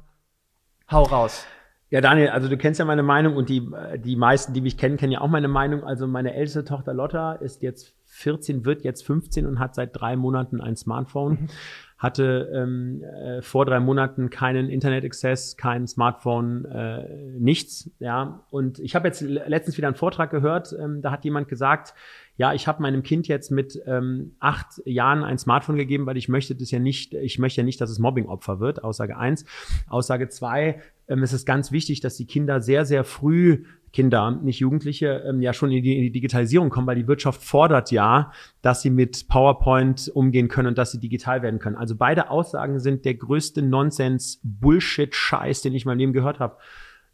Hau raus. Ja, Daniel, also du kennst ja meine Meinung und die, die meisten, die mich kennen, kennen ja auch meine Meinung. Also meine älteste Tochter Lotta ist jetzt 14, wird jetzt 15 und hat seit drei Monaten ein Smartphone. Mhm. Hatte ähm, äh, vor drei Monaten keinen Internet-Access, kein Smartphone, äh, nichts. Ja, und ich habe jetzt letztens wieder einen Vortrag gehört. Ähm, da hat jemand gesagt, ja, ich habe meinem Kind jetzt mit ähm, acht Jahren ein Smartphone gegeben, weil ich möchte das ja nicht, ich möchte ja nicht, dass es Mobbingopfer wird. Aussage eins. Aussage zwei, ähm, es ist ganz wichtig, dass die Kinder sehr, sehr früh Kinder, nicht Jugendliche, ähm, ja schon in die, in die, Digitalisierung kommen, weil die Wirtschaft fordert ja, dass sie mit PowerPoint umgehen können und dass sie digital werden können. Also beide Aussagen sind der größte Nonsens, Bullshit-Scheiß, den ich in meinem Leben gehört habe.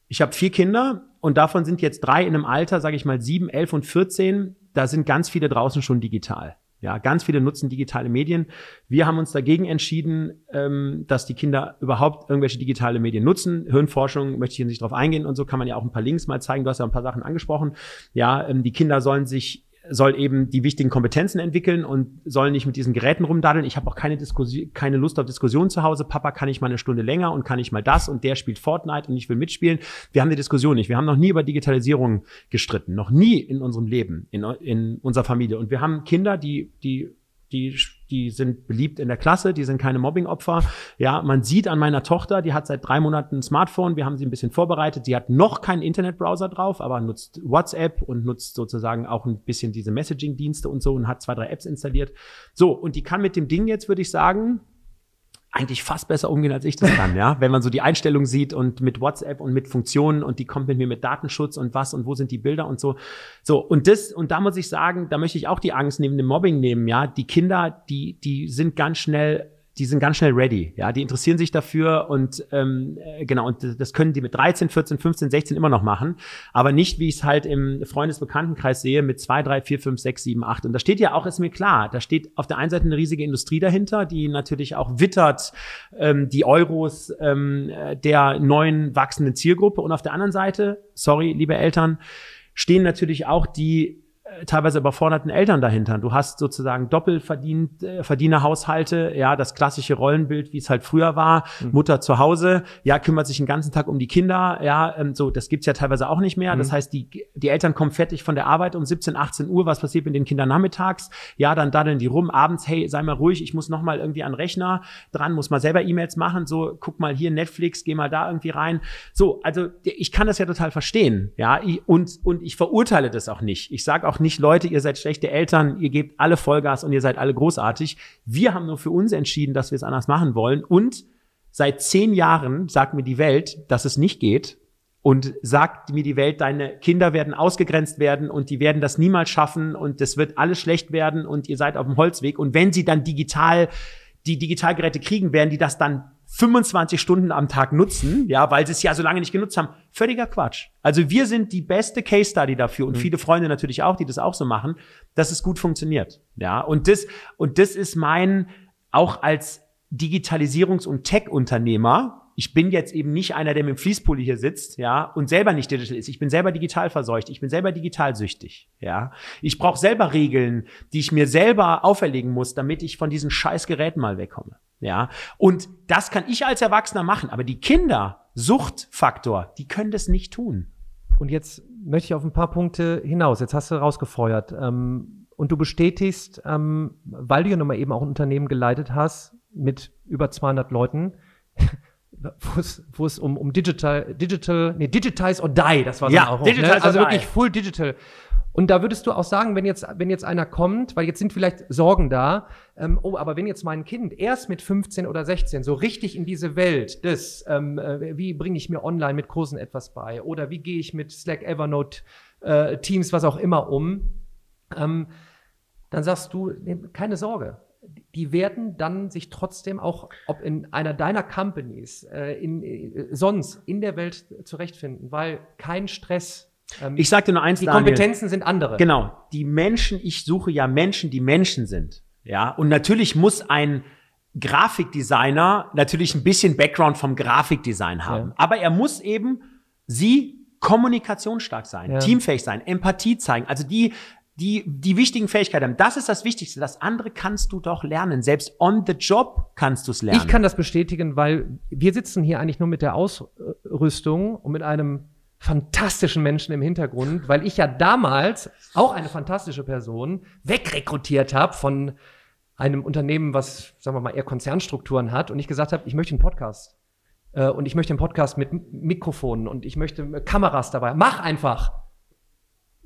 Ich habe vier Kinder und davon sind jetzt drei in einem Alter, sage ich mal sieben, elf und vierzehn. Da sind ganz viele draußen schon digital. Ja, ganz viele nutzen digitale Medien. Wir haben uns dagegen entschieden, ähm, dass die Kinder überhaupt irgendwelche digitale Medien nutzen. Hirnforschung möchte ich hier nicht drauf eingehen und so kann man ja auch ein paar Links mal zeigen. Du hast ja ein paar Sachen angesprochen. Ja, ähm, die Kinder sollen sich soll eben die wichtigen Kompetenzen entwickeln und soll nicht mit diesen Geräten rumdaddeln. Ich habe auch keine Diskussion, keine Lust auf Diskussion zu Hause. Papa, kann ich mal eine Stunde länger und kann ich mal das und der spielt Fortnite und ich will mitspielen. Wir haben die Diskussion nicht. Wir haben noch nie über Digitalisierung gestritten. Noch nie in unserem Leben, in, in unserer Familie. Und wir haben Kinder, die, die die, die sind beliebt in der Klasse, die sind keine Mobbingopfer. Ja, man sieht an meiner Tochter, die hat seit drei Monaten ein Smartphone, wir haben sie ein bisschen vorbereitet. Sie hat noch keinen Internetbrowser drauf, aber nutzt WhatsApp und nutzt sozusagen auch ein bisschen diese Messaging-Dienste und so und hat zwei, drei Apps installiert. So, und die kann mit dem Ding jetzt, würde ich sagen, eigentlich fast besser umgehen, als ich das kann, ja. Wenn man so die Einstellung sieht und mit WhatsApp und mit Funktionen und die kommt mit mir mit Datenschutz und was und wo sind die Bilder und so. So, und das, und da muss ich sagen, da möchte ich auch die Angst neben dem Mobbing nehmen, ja. Die Kinder, die, die sind ganz schnell die sind ganz schnell ready. Ja, die interessieren sich dafür und ähm, äh, genau, und das können die mit 13, 14, 15, 16 immer noch machen. Aber nicht, wie ich es halt im Freundesbekanntenkreis sehe, mit 2, 3, 4, 5, 6, 7, 8. Und da steht ja auch, ist mir klar, da steht auf der einen Seite eine riesige Industrie dahinter, die natürlich auch wittert ähm, die Euros ähm, der neuen wachsenden Zielgruppe. Und auf der anderen Seite, sorry, liebe Eltern, stehen natürlich auch die teilweise überforderten Eltern dahinter. Du hast sozusagen doppelverdient, äh, Verdienerhaushalte, ja, das klassische Rollenbild, wie es halt früher war. Mhm. Mutter zu Hause, ja, kümmert sich den ganzen Tag um die Kinder, ja, ähm, so, das gibt's ja teilweise auch nicht mehr. Mhm. Das heißt, die, die Eltern kommen fertig von der Arbeit um 17, 18 Uhr. Was passiert mit den Kindern nachmittags? Ja, dann daddeln die rum. Abends, hey, sei mal ruhig, ich muss noch mal irgendwie an Rechner dran, muss mal selber E-Mails machen. So, guck mal hier Netflix, geh mal da irgendwie rein. So, also ich kann das ja total verstehen, ja, und, und ich verurteile das auch nicht. Ich sage auch nicht, Leute, ihr seid schlechte Eltern, ihr gebt alle Vollgas und ihr seid alle großartig. Wir haben nur für uns entschieden, dass wir es anders machen wollen. Und seit zehn Jahren sagt mir die Welt, dass es nicht geht. Und sagt mir die Welt, deine Kinder werden ausgegrenzt werden und die werden das niemals schaffen und es wird alles schlecht werden und ihr seid auf dem Holzweg. Und wenn sie dann digital die Digitalgeräte kriegen, werden die das dann 25 Stunden am Tag nutzen, ja, weil sie es ja so lange nicht genutzt haben. Völliger Quatsch. Also wir sind die beste Case Study dafür und mhm. viele Freunde natürlich auch, die das auch so machen, dass es gut funktioniert. Ja, und das, und das ist mein, auch als Digitalisierungs- und Tech-Unternehmer, ich bin jetzt eben nicht einer, der mit dem Fließpulli hier sitzt, ja, und selber nicht digital ist. Ich bin selber digital verseucht. Ich bin selber digital süchtig, ja. Ich brauche selber Regeln, die ich mir selber auferlegen muss, damit ich von diesen scheiß Geräten mal wegkomme, ja. Und das kann ich als Erwachsener machen, aber die Kinder, Suchtfaktor, die können das nicht tun. Und jetzt möchte ich auf ein paar Punkte hinaus. Jetzt hast du rausgefeuert. Ähm, und du bestätigst, ähm, weil du ja nochmal eben auch ein Unternehmen geleitet hast mit über 200 Leuten, wo es, um, um Digital, Digital, nee, Digitize or Die, das war ja, auch. Digitize ne? Also wirklich Full Digital. Und da würdest du auch sagen, wenn jetzt, wenn jetzt einer kommt, weil jetzt sind vielleicht Sorgen da, ähm, oh, aber wenn jetzt mein Kind erst mit 15 oder 16 so richtig in diese Welt des, ähm, äh, wie bringe ich mir online mit Kursen etwas bei oder wie gehe ich mit Slack, Evernote, äh, Teams, was auch immer um, ähm, dann sagst du, nee, keine Sorge die werden dann sich trotzdem auch, ob in einer deiner Companies, äh, in, äh, sonst in der Welt zurechtfinden, weil kein Stress. Ähm, ich sagte nur eins, Die Daniel. Kompetenzen sind andere. Genau. Die Menschen, ich suche ja Menschen, die Menschen sind. Ja. Und natürlich muss ein Grafikdesigner natürlich ein bisschen Background vom Grafikdesign haben. Ja. Aber er muss eben sie kommunikationsstark sein, ja. teamfähig sein, Empathie zeigen. Also die die, die wichtigen Fähigkeiten haben. Das ist das Wichtigste. Das andere kannst du doch lernen. Selbst on the job kannst du es lernen. Ich kann das bestätigen, weil wir sitzen hier eigentlich nur mit der Ausrüstung und mit einem fantastischen Menschen im Hintergrund, weil ich ja damals auch eine fantastische Person wegrekrutiert habe von einem Unternehmen, was, sagen wir mal, eher Konzernstrukturen hat und ich gesagt habe, ich möchte einen Podcast. Äh, und ich möchte einen Podcast mit Mikrofonen und ich möchte Kameras dabei. Mach einfach.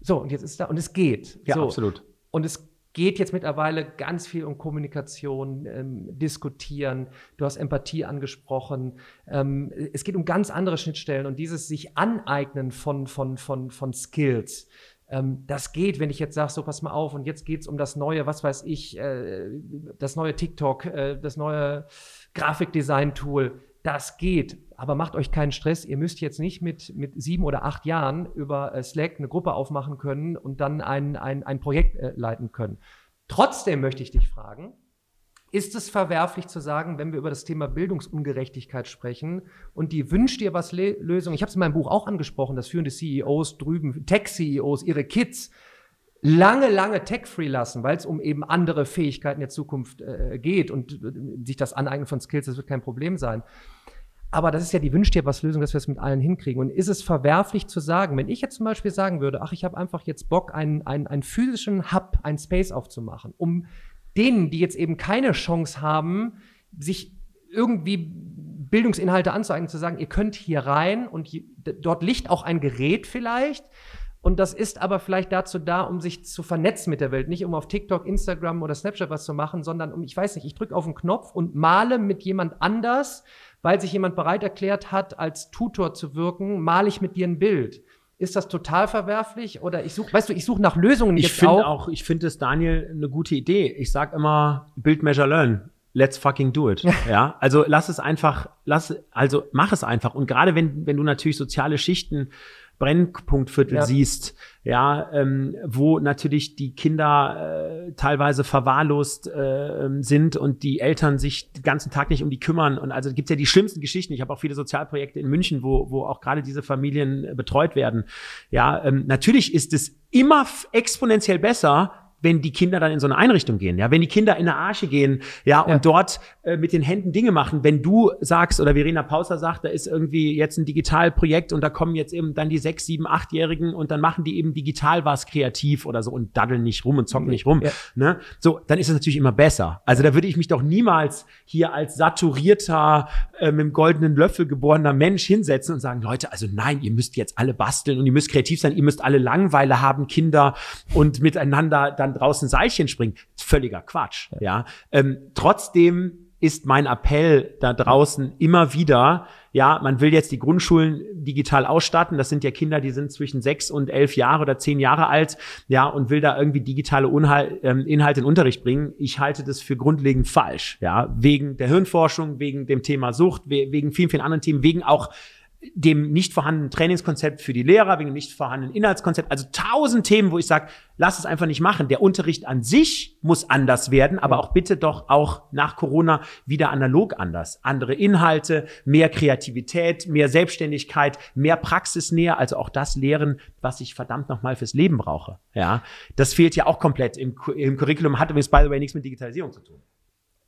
So, und jetzt ist da, und es geht. Ja, so. absolut. Und es geht jetzt mittlerweile ganz viel um Kommunikation, ähm, diskutieren. Du hast Empathie angesprochen. Ähm, es geht um ganz andere Schnittstellen und dieses sich aneignen von, von, von, von Skills. Ähm, das geht, wenn ich jetzt sage, so pass mal auf und jetzt geht's um das neue, was weiß ich, äh, das neue TikTok, äh, das neue Grafikdesign-Tool das geht, aber macht euch keinen Stress. Ihr müsst jetzt nicht mit, mit sieben oder acht Jahren über äh, Slack eine Gruppe aufmachen können und dann ein, ein, ein Projekt äh, leiten können. Trotzdem möchte ich dich fragen, ist es verwerflich zu sagen, wenn wir über das Thema Bildungsungerechtigkeit sprechen und die wünscht dir was Le Lösung? Ich habe es in meinem Buch auch angesprochen, dass führende CEOs drüben, Tech-CEOs, ihre Kids lange, lange tech-free lassen, weil es um eben andere Fähigkeiten der Zukunft äh, geht und äh, sich das Aneignen von Skills, das wird kein Problem sein. Aber das ist ja die Wünsch dir was Lösung, dass wir es mit allen hinkriegen. Und ist es verwerflich zu sagen, wenn ich jetzt zum Beispiel sagen würde, ach, ich habe einfach jetzt Bock, einen, einen, einen physischen Hub, einen Space aufzumachen, um denen, die jetzt eben keine Chance haben, sich irgendwie Bildungsinhalte anzueignen, zu sagen, ihr könnt hier rein und hier, dort liegt auch ein Gerät vielleicht, und das ist aber vielleicht dazu da, um sich zu vernetzen mit der Welt. Nicht um auf TikTok, Instagram oder Snapchat was zu machen, sondern um, ich weiß nicht, ich drücke auf einen Knopf und male mit jemand anders, weil sich jemand bereit erklärt hat, als Tutor zu wirken, male ich mit dir ein Bild. Ist das total verwerflich? Oder ich suche, weißt du, ich suche nach Lösungen. Ich finde auch, ich finde es, Daniel, eine gute Idee. Ich sag immer, Build, Measure, Learn. Let's fucking do it. ja, also lass es einfach, lass, also mach es einfach. Und gerade wenn, wenn du natürlich soziale Schichten Brennpunktviertel ja. siehst, ja, ähm, wo natürlich die Kinder äh, teilweise verwahrlost äh, sind und die Eltern sich den ganzen Tag nicht um die kümmern. Und also gibt's ja die schlimmsten Geschichten. Ich habe auch viele Sozialprojekte in München, wo, wo auch gerade diese Familien äh, betreut werden. Ja, ähm, natürlich ist es immer exponentiell besser, wenn die Kinder dann in so eine Einrichtung gehen, ja, wenn die Kinder in eine Arche gehen, ja, und ja. dort äh, mit den Händen Dinge machen, wenn du sagst oder Verena Pauser sagt, da ist irgendwie jetzt ein Digitalprojekt und da kommen jetzt eben dann die sechs, sieben, achtjährigen und dann machen die eben digital was kreativ oder so und daddeln nicht rum und zocken nicht rum, ja. ne? So, dann ist es natürlich immer besser. Also da würde ich mich doch niemals hier als saturierter äh, mit dem goldenen Löffel geborener Mensch hinsetzen und sagen, Leute, also nein, ihr müsst jetzt alle basteln und ihr müsst kreativ sein, ihr müsst alle Langweile haben, Kinder und miteinander dann draußen Seilchen springen. Völliger Quatsch. Ja. ja. Ähm, trotzdem ist mein Appell da draußen immer wieder, ja, man will jetzt die Grundschulen digital ausstatten. Das sind ja Kinder, die sind zwischen sechs und elf Jahre oder zehn Jahre alt, ja, und will da irgendwie digitale Unhal ähm, Inhalte in Unterricht bringen. Ich halte das für grundlegend falsch, ja, wegen der Hirnforschung, wegen dem Thema Sucht, wegen vielen, vielen anderen Themen, wegen auch dem nicht vorhandenen Trainingskonzept für die Lehrer, wegen dem nicht vorhandenen Inhaltskonzept. Also tausend Themen, wo ich sage, lass es einfach nicht machen. Der Unterricht an sich muss anders werden, aber auch bitte doch auch nach Corona wieder analog anders. Andere Inhalte, mehr Kreativität, mehr Selbstständigkeit, mehr Praxisnähe, also auch das Lehren, was ich verdammt nochmal fürs Leben brauche. Ja, das fehlt ja auch komplett im, im Curriculum, hat übrigens by the way nichts mit Digitalisierung zu tun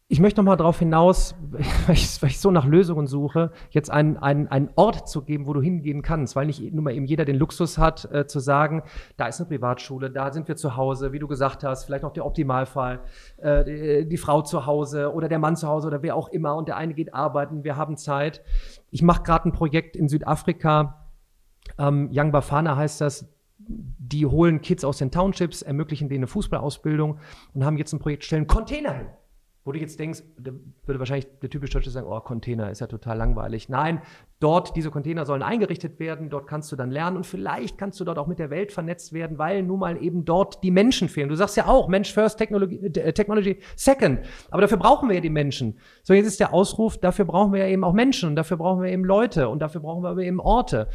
ich möchte noch mal darauf hinaus, weil ich, weil ich, so nach Lösungen suche, jetzt einen, einen, einen Ort zu geben, wo du hingehen kannst, weil nicht nur mal eben jeder den Luxus hat, äh, zu sagen, da ist eine Privatschule, da sind wir zu Hause, wie du gesagt hast, vielleicht noch der Optimalfall, äh, die, die, Frau zu Hause oder der Mann zu Hause oder wer auch immer und der eine geht arbeiten, wir haben Zeit. Ich mache gerade ein Projekt in Südafrika, ähm, Young Bafana heißt das, die holen Kids aus den Townships, ermöglichen denen eine Fußballausbildung und haben jetzt ein Projekt, stellen Container hin wo du jetzt denkst, würde wahrscheinlich der typisch Deutsche sagen, oh, Container ist ja total langweilig. Nein, dort, diese Container sollen eingerichtet werden, dort kannst du dann lernen und vielleicht kannst du dort auch mit der Welt vernetzt werden, weil nun mal eben dort die Menschen fehlen. Du sagst ja auch, Mensch first, Technology, äh, Technology second. Aber dafür brauchen wir ja die Menschen. So, jetzt ist der Ausruf, dafür brauchen wir ja eben auch Menschen und dafür brauchen wir eben Leute und dafür brauchen wir aber eben Orte.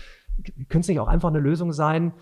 Könnte es nicht auch einfach eine Lösung sein,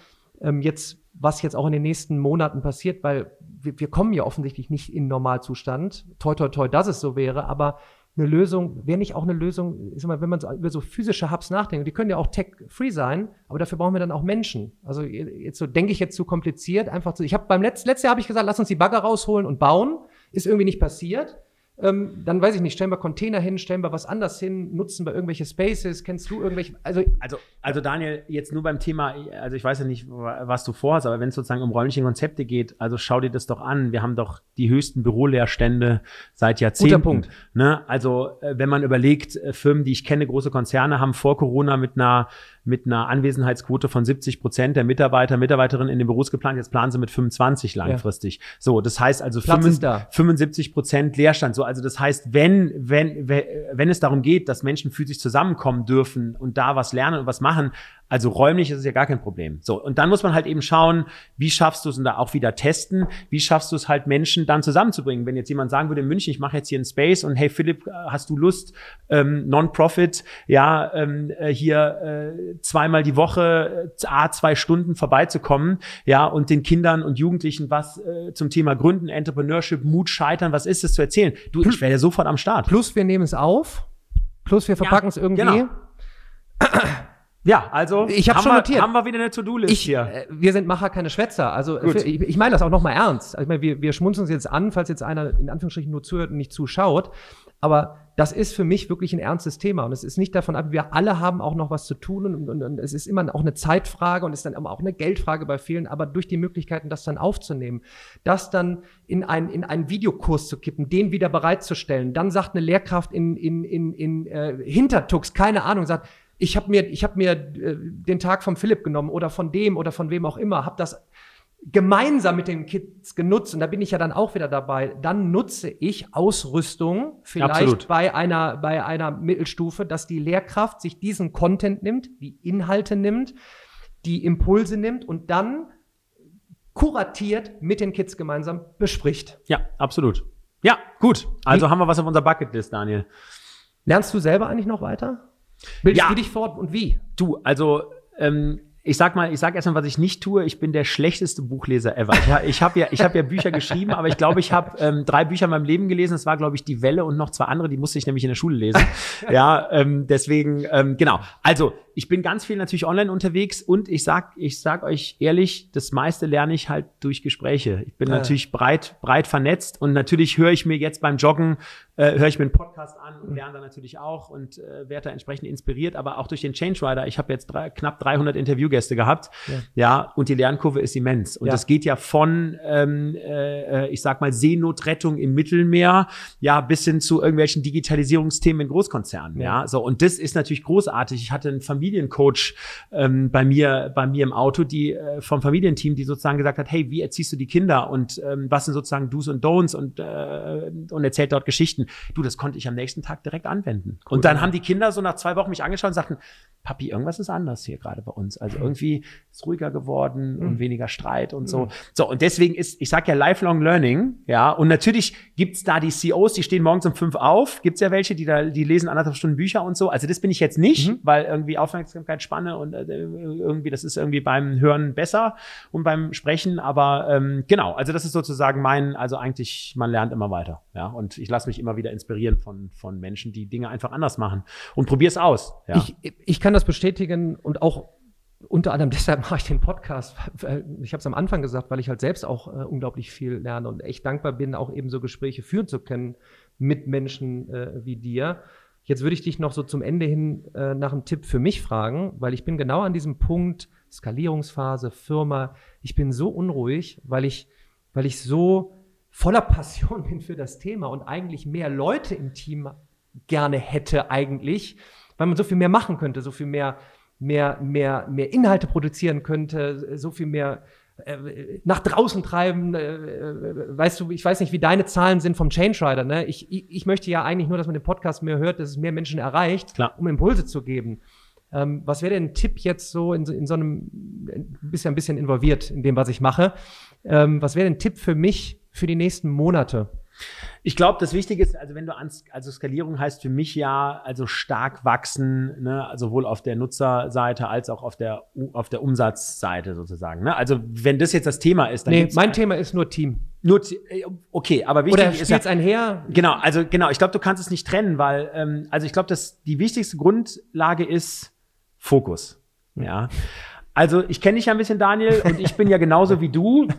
ähm, jetzt, was jetzt auch in den nächsten Monaten passiert, weil wir, wir kommen ja offensichtlich nicht in Normalzustand. Toi, toi, toi, dass es so wäre, aber eine Lösung, wäre nicht auch eine Lösung, ist mal, wenn man über so physische Hubs nachdenkt, die können ja auch tech-free sein, aber dafür brauchen wir dann auch Menschen. Also jetzt so denke ich jetzt zu kompliziert, einfach zu, ich habe beim letzten, letztes Jahr habe ich gesagt, lass uns die Bagger rausholen und bauen, ist irgendwie nicht passiert. Ähm, dann weiß ich nicht, stellen wir Container hin, stellen wir was anders hin, nutzen wir irgendwelche Spaces, kennst du irgendwelche, also also also Daniel, jetzt nur beim Thema, also ich weiß ja nicht, was du vorhast, aber wenn es sozusagen um räumliche Konzepte geht, also schau dir das doch an. Wir haben doch die höchsten Büroleerstände seit Jahrzehnten. Guter Punkt. Ne? Also äh, wenn man überlegt, äh, Firmen, die ich kenne, große Konzerne, haben vor Corona mit einer mit einer Anwesenheitsquote von 70 Prozent der Mitarbeiter, Mitarbeiterinnen in den Büros geplant. Jetzt planen sie mit 25 langfristig. Ja. So, das heißt also 75 Prozent Leerstand. So, also das heißt, wenn, wenn, wenn es darum geht, dass Menschen physisch zusammenkommen dürfen und da was lernen und was machen, also räumlich ist es ja gar kein Problem. So, und dann muss man halt eben schauen, wie schaffst du es und da auch wieder testen, wie schaffst du es halt Menschen dann zusammenzubringen. Wenn jetzt jemand sagen würde in München, ich mache jetzt hier einen Space und hey Philipp, hast du Lust, ähm, Non-Profit, ja, ähm, äh, hier äh, zweimal die Woche, äh, a zwei Stunden vorbeizukommen, ja, und den Kindern und Jugendlichen was äh, zum Thema Gründen, Entrepreneurship, Mut, Scheitern, was ist es zu erzählen? Du, ich wäre ja sofort am Start. Plus wir nehmen es auf, plus wir verpacken es ja, irgendwie. Genau. Ja, also ich habe schon wir, notiert. Haben wir wieder eine To-Do-List hier. Äh, wir sind Macher, keine Schwätzer. Also für, ich, ich meine das auch nochmal ernst. Also ich meine, wir, wir schmunzeln uns jetzt an, falls jetzt einer in Anführungsstrichen nur zuhört und nicht zuschaut. Aber das ist für mich wirklich ein ernstes Thema. Und es ist nicht davon ab, wir alle haben auch noch was zu tun und, und, und es ist immer auch eine Zeitfrage und es ist dann auch eine Geldfrage bei vielen, aber durch die Möglichkeiten, das dann aufzunehmen, das dann in, ein, in einen Videokurs zu kippen, den wieder bereitzustellen, dann sagt eine Lehrkraft in, in, in, in äh, Hintertux, keine Ahnung, sagt, ich habe mir, ich hab mir äh, den Tag vom Philipp genommen oder von dem oder von wem auch immer, habe das gemeinsam mit den Kids genutzt und da bin ich ja dann auch wieder dabei. Dann nutze ich Ausrüstung vielleicht Absolut. bei einer bei einer Mittelstufe, dass die Lehrkraft sich diesen Content nimmt, die Inhalte nimmt, die Impulse nimmt und dann kuratiert mit den Kids gemeinsam bespricht. Ja, absolut. Ja, gut. Also Wie, haben wir was auf unserer Bucketlist, Daniel. Lernst du selber eigentlich noch weiter? Bildest ja. du dich fort und wie? Du, also ähm, ich sag mal, ich sag erstmal, was ich nicht tue. Ich bin der schlechteste Buchleser ever. Ich, ich habe ja, ich habe ja Bücher geschrieben, aber ich glaube, ich habe ähm, drei Bücher in meinem Leben gelesen. Das war, glaube ich, die Welle und noch zwei andere. Die musste ich nämlich in der Schule lesen. ja, ähm, deswegen ähm, genau. Also ich bin ganz viel natürlich online unterwegs und ich sag, ich sag euch ehrlich, das meiste lerne ich halt durch Gespräche. Ich bin ja. natürlich breit, breit vernetzt und natürlich höre ich mir jetzt beim Joggen, äh, höre ich mir einen Podcast an und lerne da natürlich auch und äh, werde da entsprechend inspiriert, aber auch durch den Change Rider. Ich habe jetzt drei, knapp 300 Interviewgäste gehabt, ja. ja, und die Lernkurve ist immens. Und ja. das geht ja von, ähm, äh, ich sag mal, Seenotrettung im Mittelmeer, ja, bis hin zu irgendwelchen Digitalisierungsthemen in Großkonzernen, ja. ja. So, und das ist natürlich großartig. Ich hatte einen Familien Familiencoach ähm, bei mir, bei mir im Auto, die äh, vom Familienteam, die sozusagen gesagt hat, hey, wie erziehst du die Kinder und ähm, was sind sozusagen Do's und Don'ts und, äh, und erzählt dort Geschichten. Du, das konnte ich am nächsten Tag direkt anwenden. Cool. Und dann haben die Kinder so nach zwei Wochen mich angeschaut und sagten, Papi, irgendwas ist anders hier gerade bei uns. Also irgendwie ist ruhiger geworden mhm. und weniger Streit und so. Mhm. So, und deswegen ist, ich sag ja Lifelong Learning, ja, und natürlich gibt's da die CEOs, die stehen morgens um fünf auf, gibt's ja welche, die da, die lesen anderthalb Stunden Bücher und so. Also das bin ich jetzt nicht, mhm. weil irgendwie Aufmerksamkeitsspanne und äh, irgendwie, das ist irgendwie beim Hören besser und beim Sprechen, aber ähm, genau, also das ist sozusagen mein, also eigentlich, man lernt immer weiter, ja, und ich lasse mich immer wieder inspirieren von, von Menschen, die Dinge einfach anders machen und probier's aus. Ja. Ich, ich kann das bestätigen und auch unter anderem deshalb mache ich den Podcast. Ich habe es am Anfang gesagt, weil ich halt selbst auch äh, unglaublich viel lerne und echt dankbar bin, auch eben so Gespräche führen zu können mit Menschen äh, wie dir. Jetzt würde ich dich noch so zum Ende hin äh, nach einem Tipp für mich fragen, weil ich bin genau an diesem Punkt Skalierungsphase, Firma. Ich bin so unruhig, weil ich, weil ich so voller Passion bin für das Thema und eigentlich mehr Leute im Team gerne hätte eigentlich, weil man so viel mehr machen könnte, so viel mehr, mehr, mehr, mehr Inhalte produzieren könnte, so viel mehr nach draußen treiben. Äh, äh, weißt du, ich weiß nicht, wie deine Zahlen sind vom Change Rider. Ne? Ich, ich, möchte ja eigentlich nur, dass man den Podcast mehr hört, dass es mehr Menschen erreicht, Klar. um Impulse zu geben. Ähm, was wäre denn ein Tipp jetzt so in, in so einem, du bist ja ein bisschen involviert in dem, was ich mache. Ähm, was wäre denn ein Tipp für mich für die nächsten Monate? Ich glaube, das Wichtige ist, also wenn du an, also Skalierung heißt für mich ja, also stark wachsen, ne, sowohl auf der Nutzerseite als auch auf der, auf der Umsatzseite sozusagen. Ne? Also wenn das jetzt das Thema ist, dann. Nee, mein Thema ist nur Team. Nur, äh, okay, aber wichtig Oder ist jetzt ja, einher. Genau, also genau, ich glaube, du kannst es nicht trennen, weil, ähm, also ich glaube, dass die wichtigste Grundlage ist Fokus. Ja. Also ich kenne dich ja ein bisschen, Daniel, und ich bin ja genauso wie du.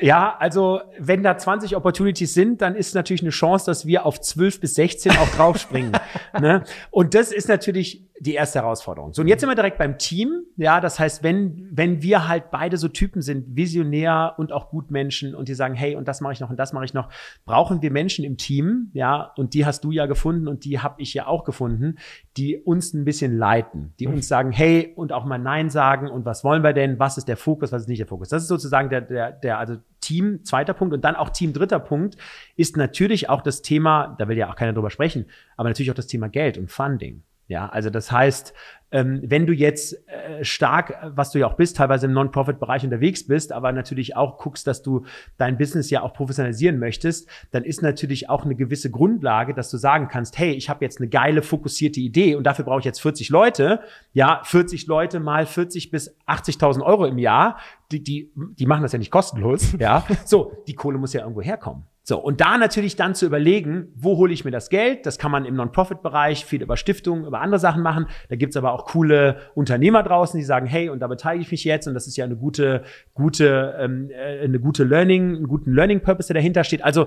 Ja, also wenn da 20 Opportunities sind, dann ist natürlich eine Chance, dass wir auf 12 bis 16 auch draufspringen. ne? Und das ist natürlich die erste Herausforderung. So, und jetzt sind wir direkt beim Team. Ja, das heißt, wenn, wenn wir halt beide so Typen sind, visionär und auch Gutmenschen und die sagen, hey, und das mache ich noch und das mache ich noch, brauchen wir Menschen im Team, ja, und die hast du ja gefunden und die habe ich ja auch gefunden, die uns ein bisschen leiten, die uns sagen, hey, und auch mal Nein sagen und was wollen wir denn, was ist der Fokus, was ist nicht der Fokus. Das ist sozusagen der, der, der, also Team, zweiter Punkt und dann auch Team, dritter Punkt, ist natürlich auch das Thema, da will ja auch keiner drüber sprechen, aber natürlich auch das Thema Geld und Funding. Ja, also das heißt, ähm, wenn du jetzt äh, stark, was du ja auch bist, teilweise im Non-Profit-Bereich unterwegs bist, aber natürlich auch guckst, dass du dein Business ja auch professionalisieren möchtest, dann ist natürlich auch eine gewisse Grundlage, dass du sagen kannst, hey, ich habe jetzt eine geile, fokussierte Idee und dafür brauche ich jetzt 40 Leute. Ja, 40 Leute mal 40 bis 80.000 Euro im Jahr, die, die, die machen das ja nicht kostenlos. Ja, so, die Kohle muss ja irgendwo herkommen. So, und da natürlich dann zu überlegen, wo hole ich mir das Geld? Das kann man im Non-Profit-Bereich viel über Stiftungen, über andere Sachen machen. Da gibt's aber auch coole Unternehmer draußen, die sagen, hey, und da beteilige ich mich jetzt und das ist ja eine gute, gute, ähm, äh, eine gute Learning, einen guten Learning-Purpose, der dahinter steht. Also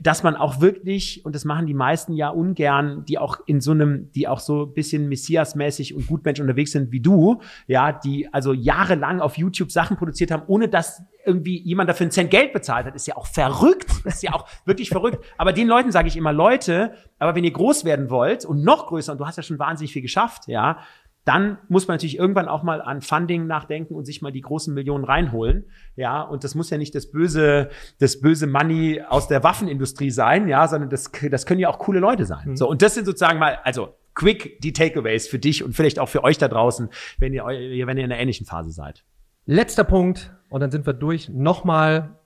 dass man auch wirklich, und das machen die meisten ja ungern, die auch in so einem, die auch so ein bisschen Messias-mäßig und Gutmensch unterwegs sind wie du, ja, die also jahrelang auf YouTube Sachen produziert haben, ohne dass irgendwie jemand dafür einen Cent Geld bezahlt hat, ist ja auch verrückt. Das ist ja auch wirklich verrückt. Aber den Leuten sage ich immer, Leute, aber wenn ihr groß werden wollt und noch größer, und du hast ja schon wahnsinnig viel geschafft, ja, dann muss man natürlich irgendwann auch mal an Funding nachdenken und sich mal die großen Millionen reinholen. Ja, und das muss ja nicht das böse, das böse Money aus der Waffenindustrie sein, ja, sondern das, das können ja auch coole Leute sein. Mhm. So, und das sind sozusagen mal, also quick die Takeaways für dich und vielleicht auch für euch da draußen, wenn ihr, wenn ihr in einer ähnlichen Phase seid. Letzter Punkt, und dann sind wir durch. Nochmal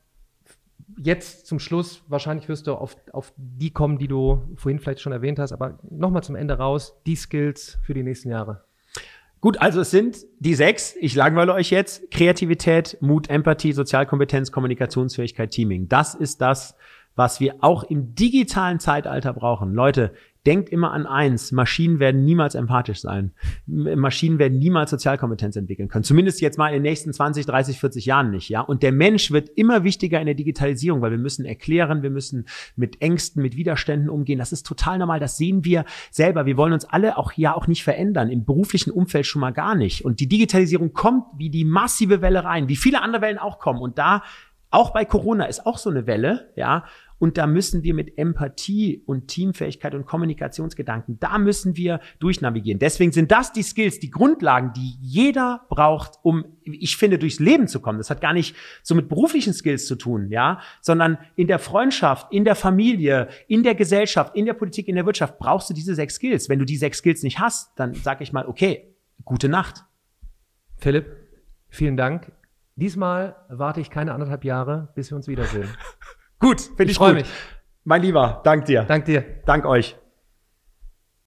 jetzt zum Schluss, wahrscheinlich wirst du auf, auf die kommen, die du vorhin vielleicht schon erwähnt hast, aber nochmal zum Ende raus, die Skills für die nächsten Jahre. Gut, also es sind die sechs, ich langweile euch jetzt, Kreativität, Mut, Empathie, Sozialkompetenz, Kommunikationsfähigkeit, Teaming. Das ist das, was wir auch im digitalen Zeitalter brauchen. Leute, Denkt immer an eins, Maschinen werden niemals empathisch sein. Maschinen werden niemals Sozialkompetenz entwickeln können. Zumindest jetzt mal in den nächsten 20, 30, 40 Jahren nicht, ja. Und der Mensch wird immer wichtiger in der Digitalisierung, weil wir müssen erklären, wir müssen mit Ängsten, mit Widerständen umgehen. Das ist total normal. Das sehen wir selber. Wir wollen uns alle auch ja auch nicht verändern. Im beruflichen Umfeld schon mal gar nicht. Und die Digitalisierung kommt wie die massive Welle rein, wie viele andere Wellen auch kommen. Und da Auch bei Corona ist auch so eine Welle, ja. Und da müssen wir mit Empathie und Teamfähigkeit und Kommunikationsgedanken, da müssen wir durchnavigieren. Deswegen sind das die Skills, die Grundlagen, die jeder braucht, um, ich finde, durchs Leben zu kommen. Das hat gar nicht so mit beruflichen Skills zu tun, ja, sondern in der Freundschaft, in der Familie, in der Gesellschaft, in der Politik, in der Wirtschaft brauchst du diese sechs Skills. Wenn du die sechs Skills nicht hast, dann sag ich mal, okay, gute Nacht. Philipp, vielen Dank. Diesmal warte ich keine anderthalb Jahre, bis wir uns wiedersehen. Gut, finde ich, ich freue mich. Mein Lieber, dank dir. Dank dir. Dank euch.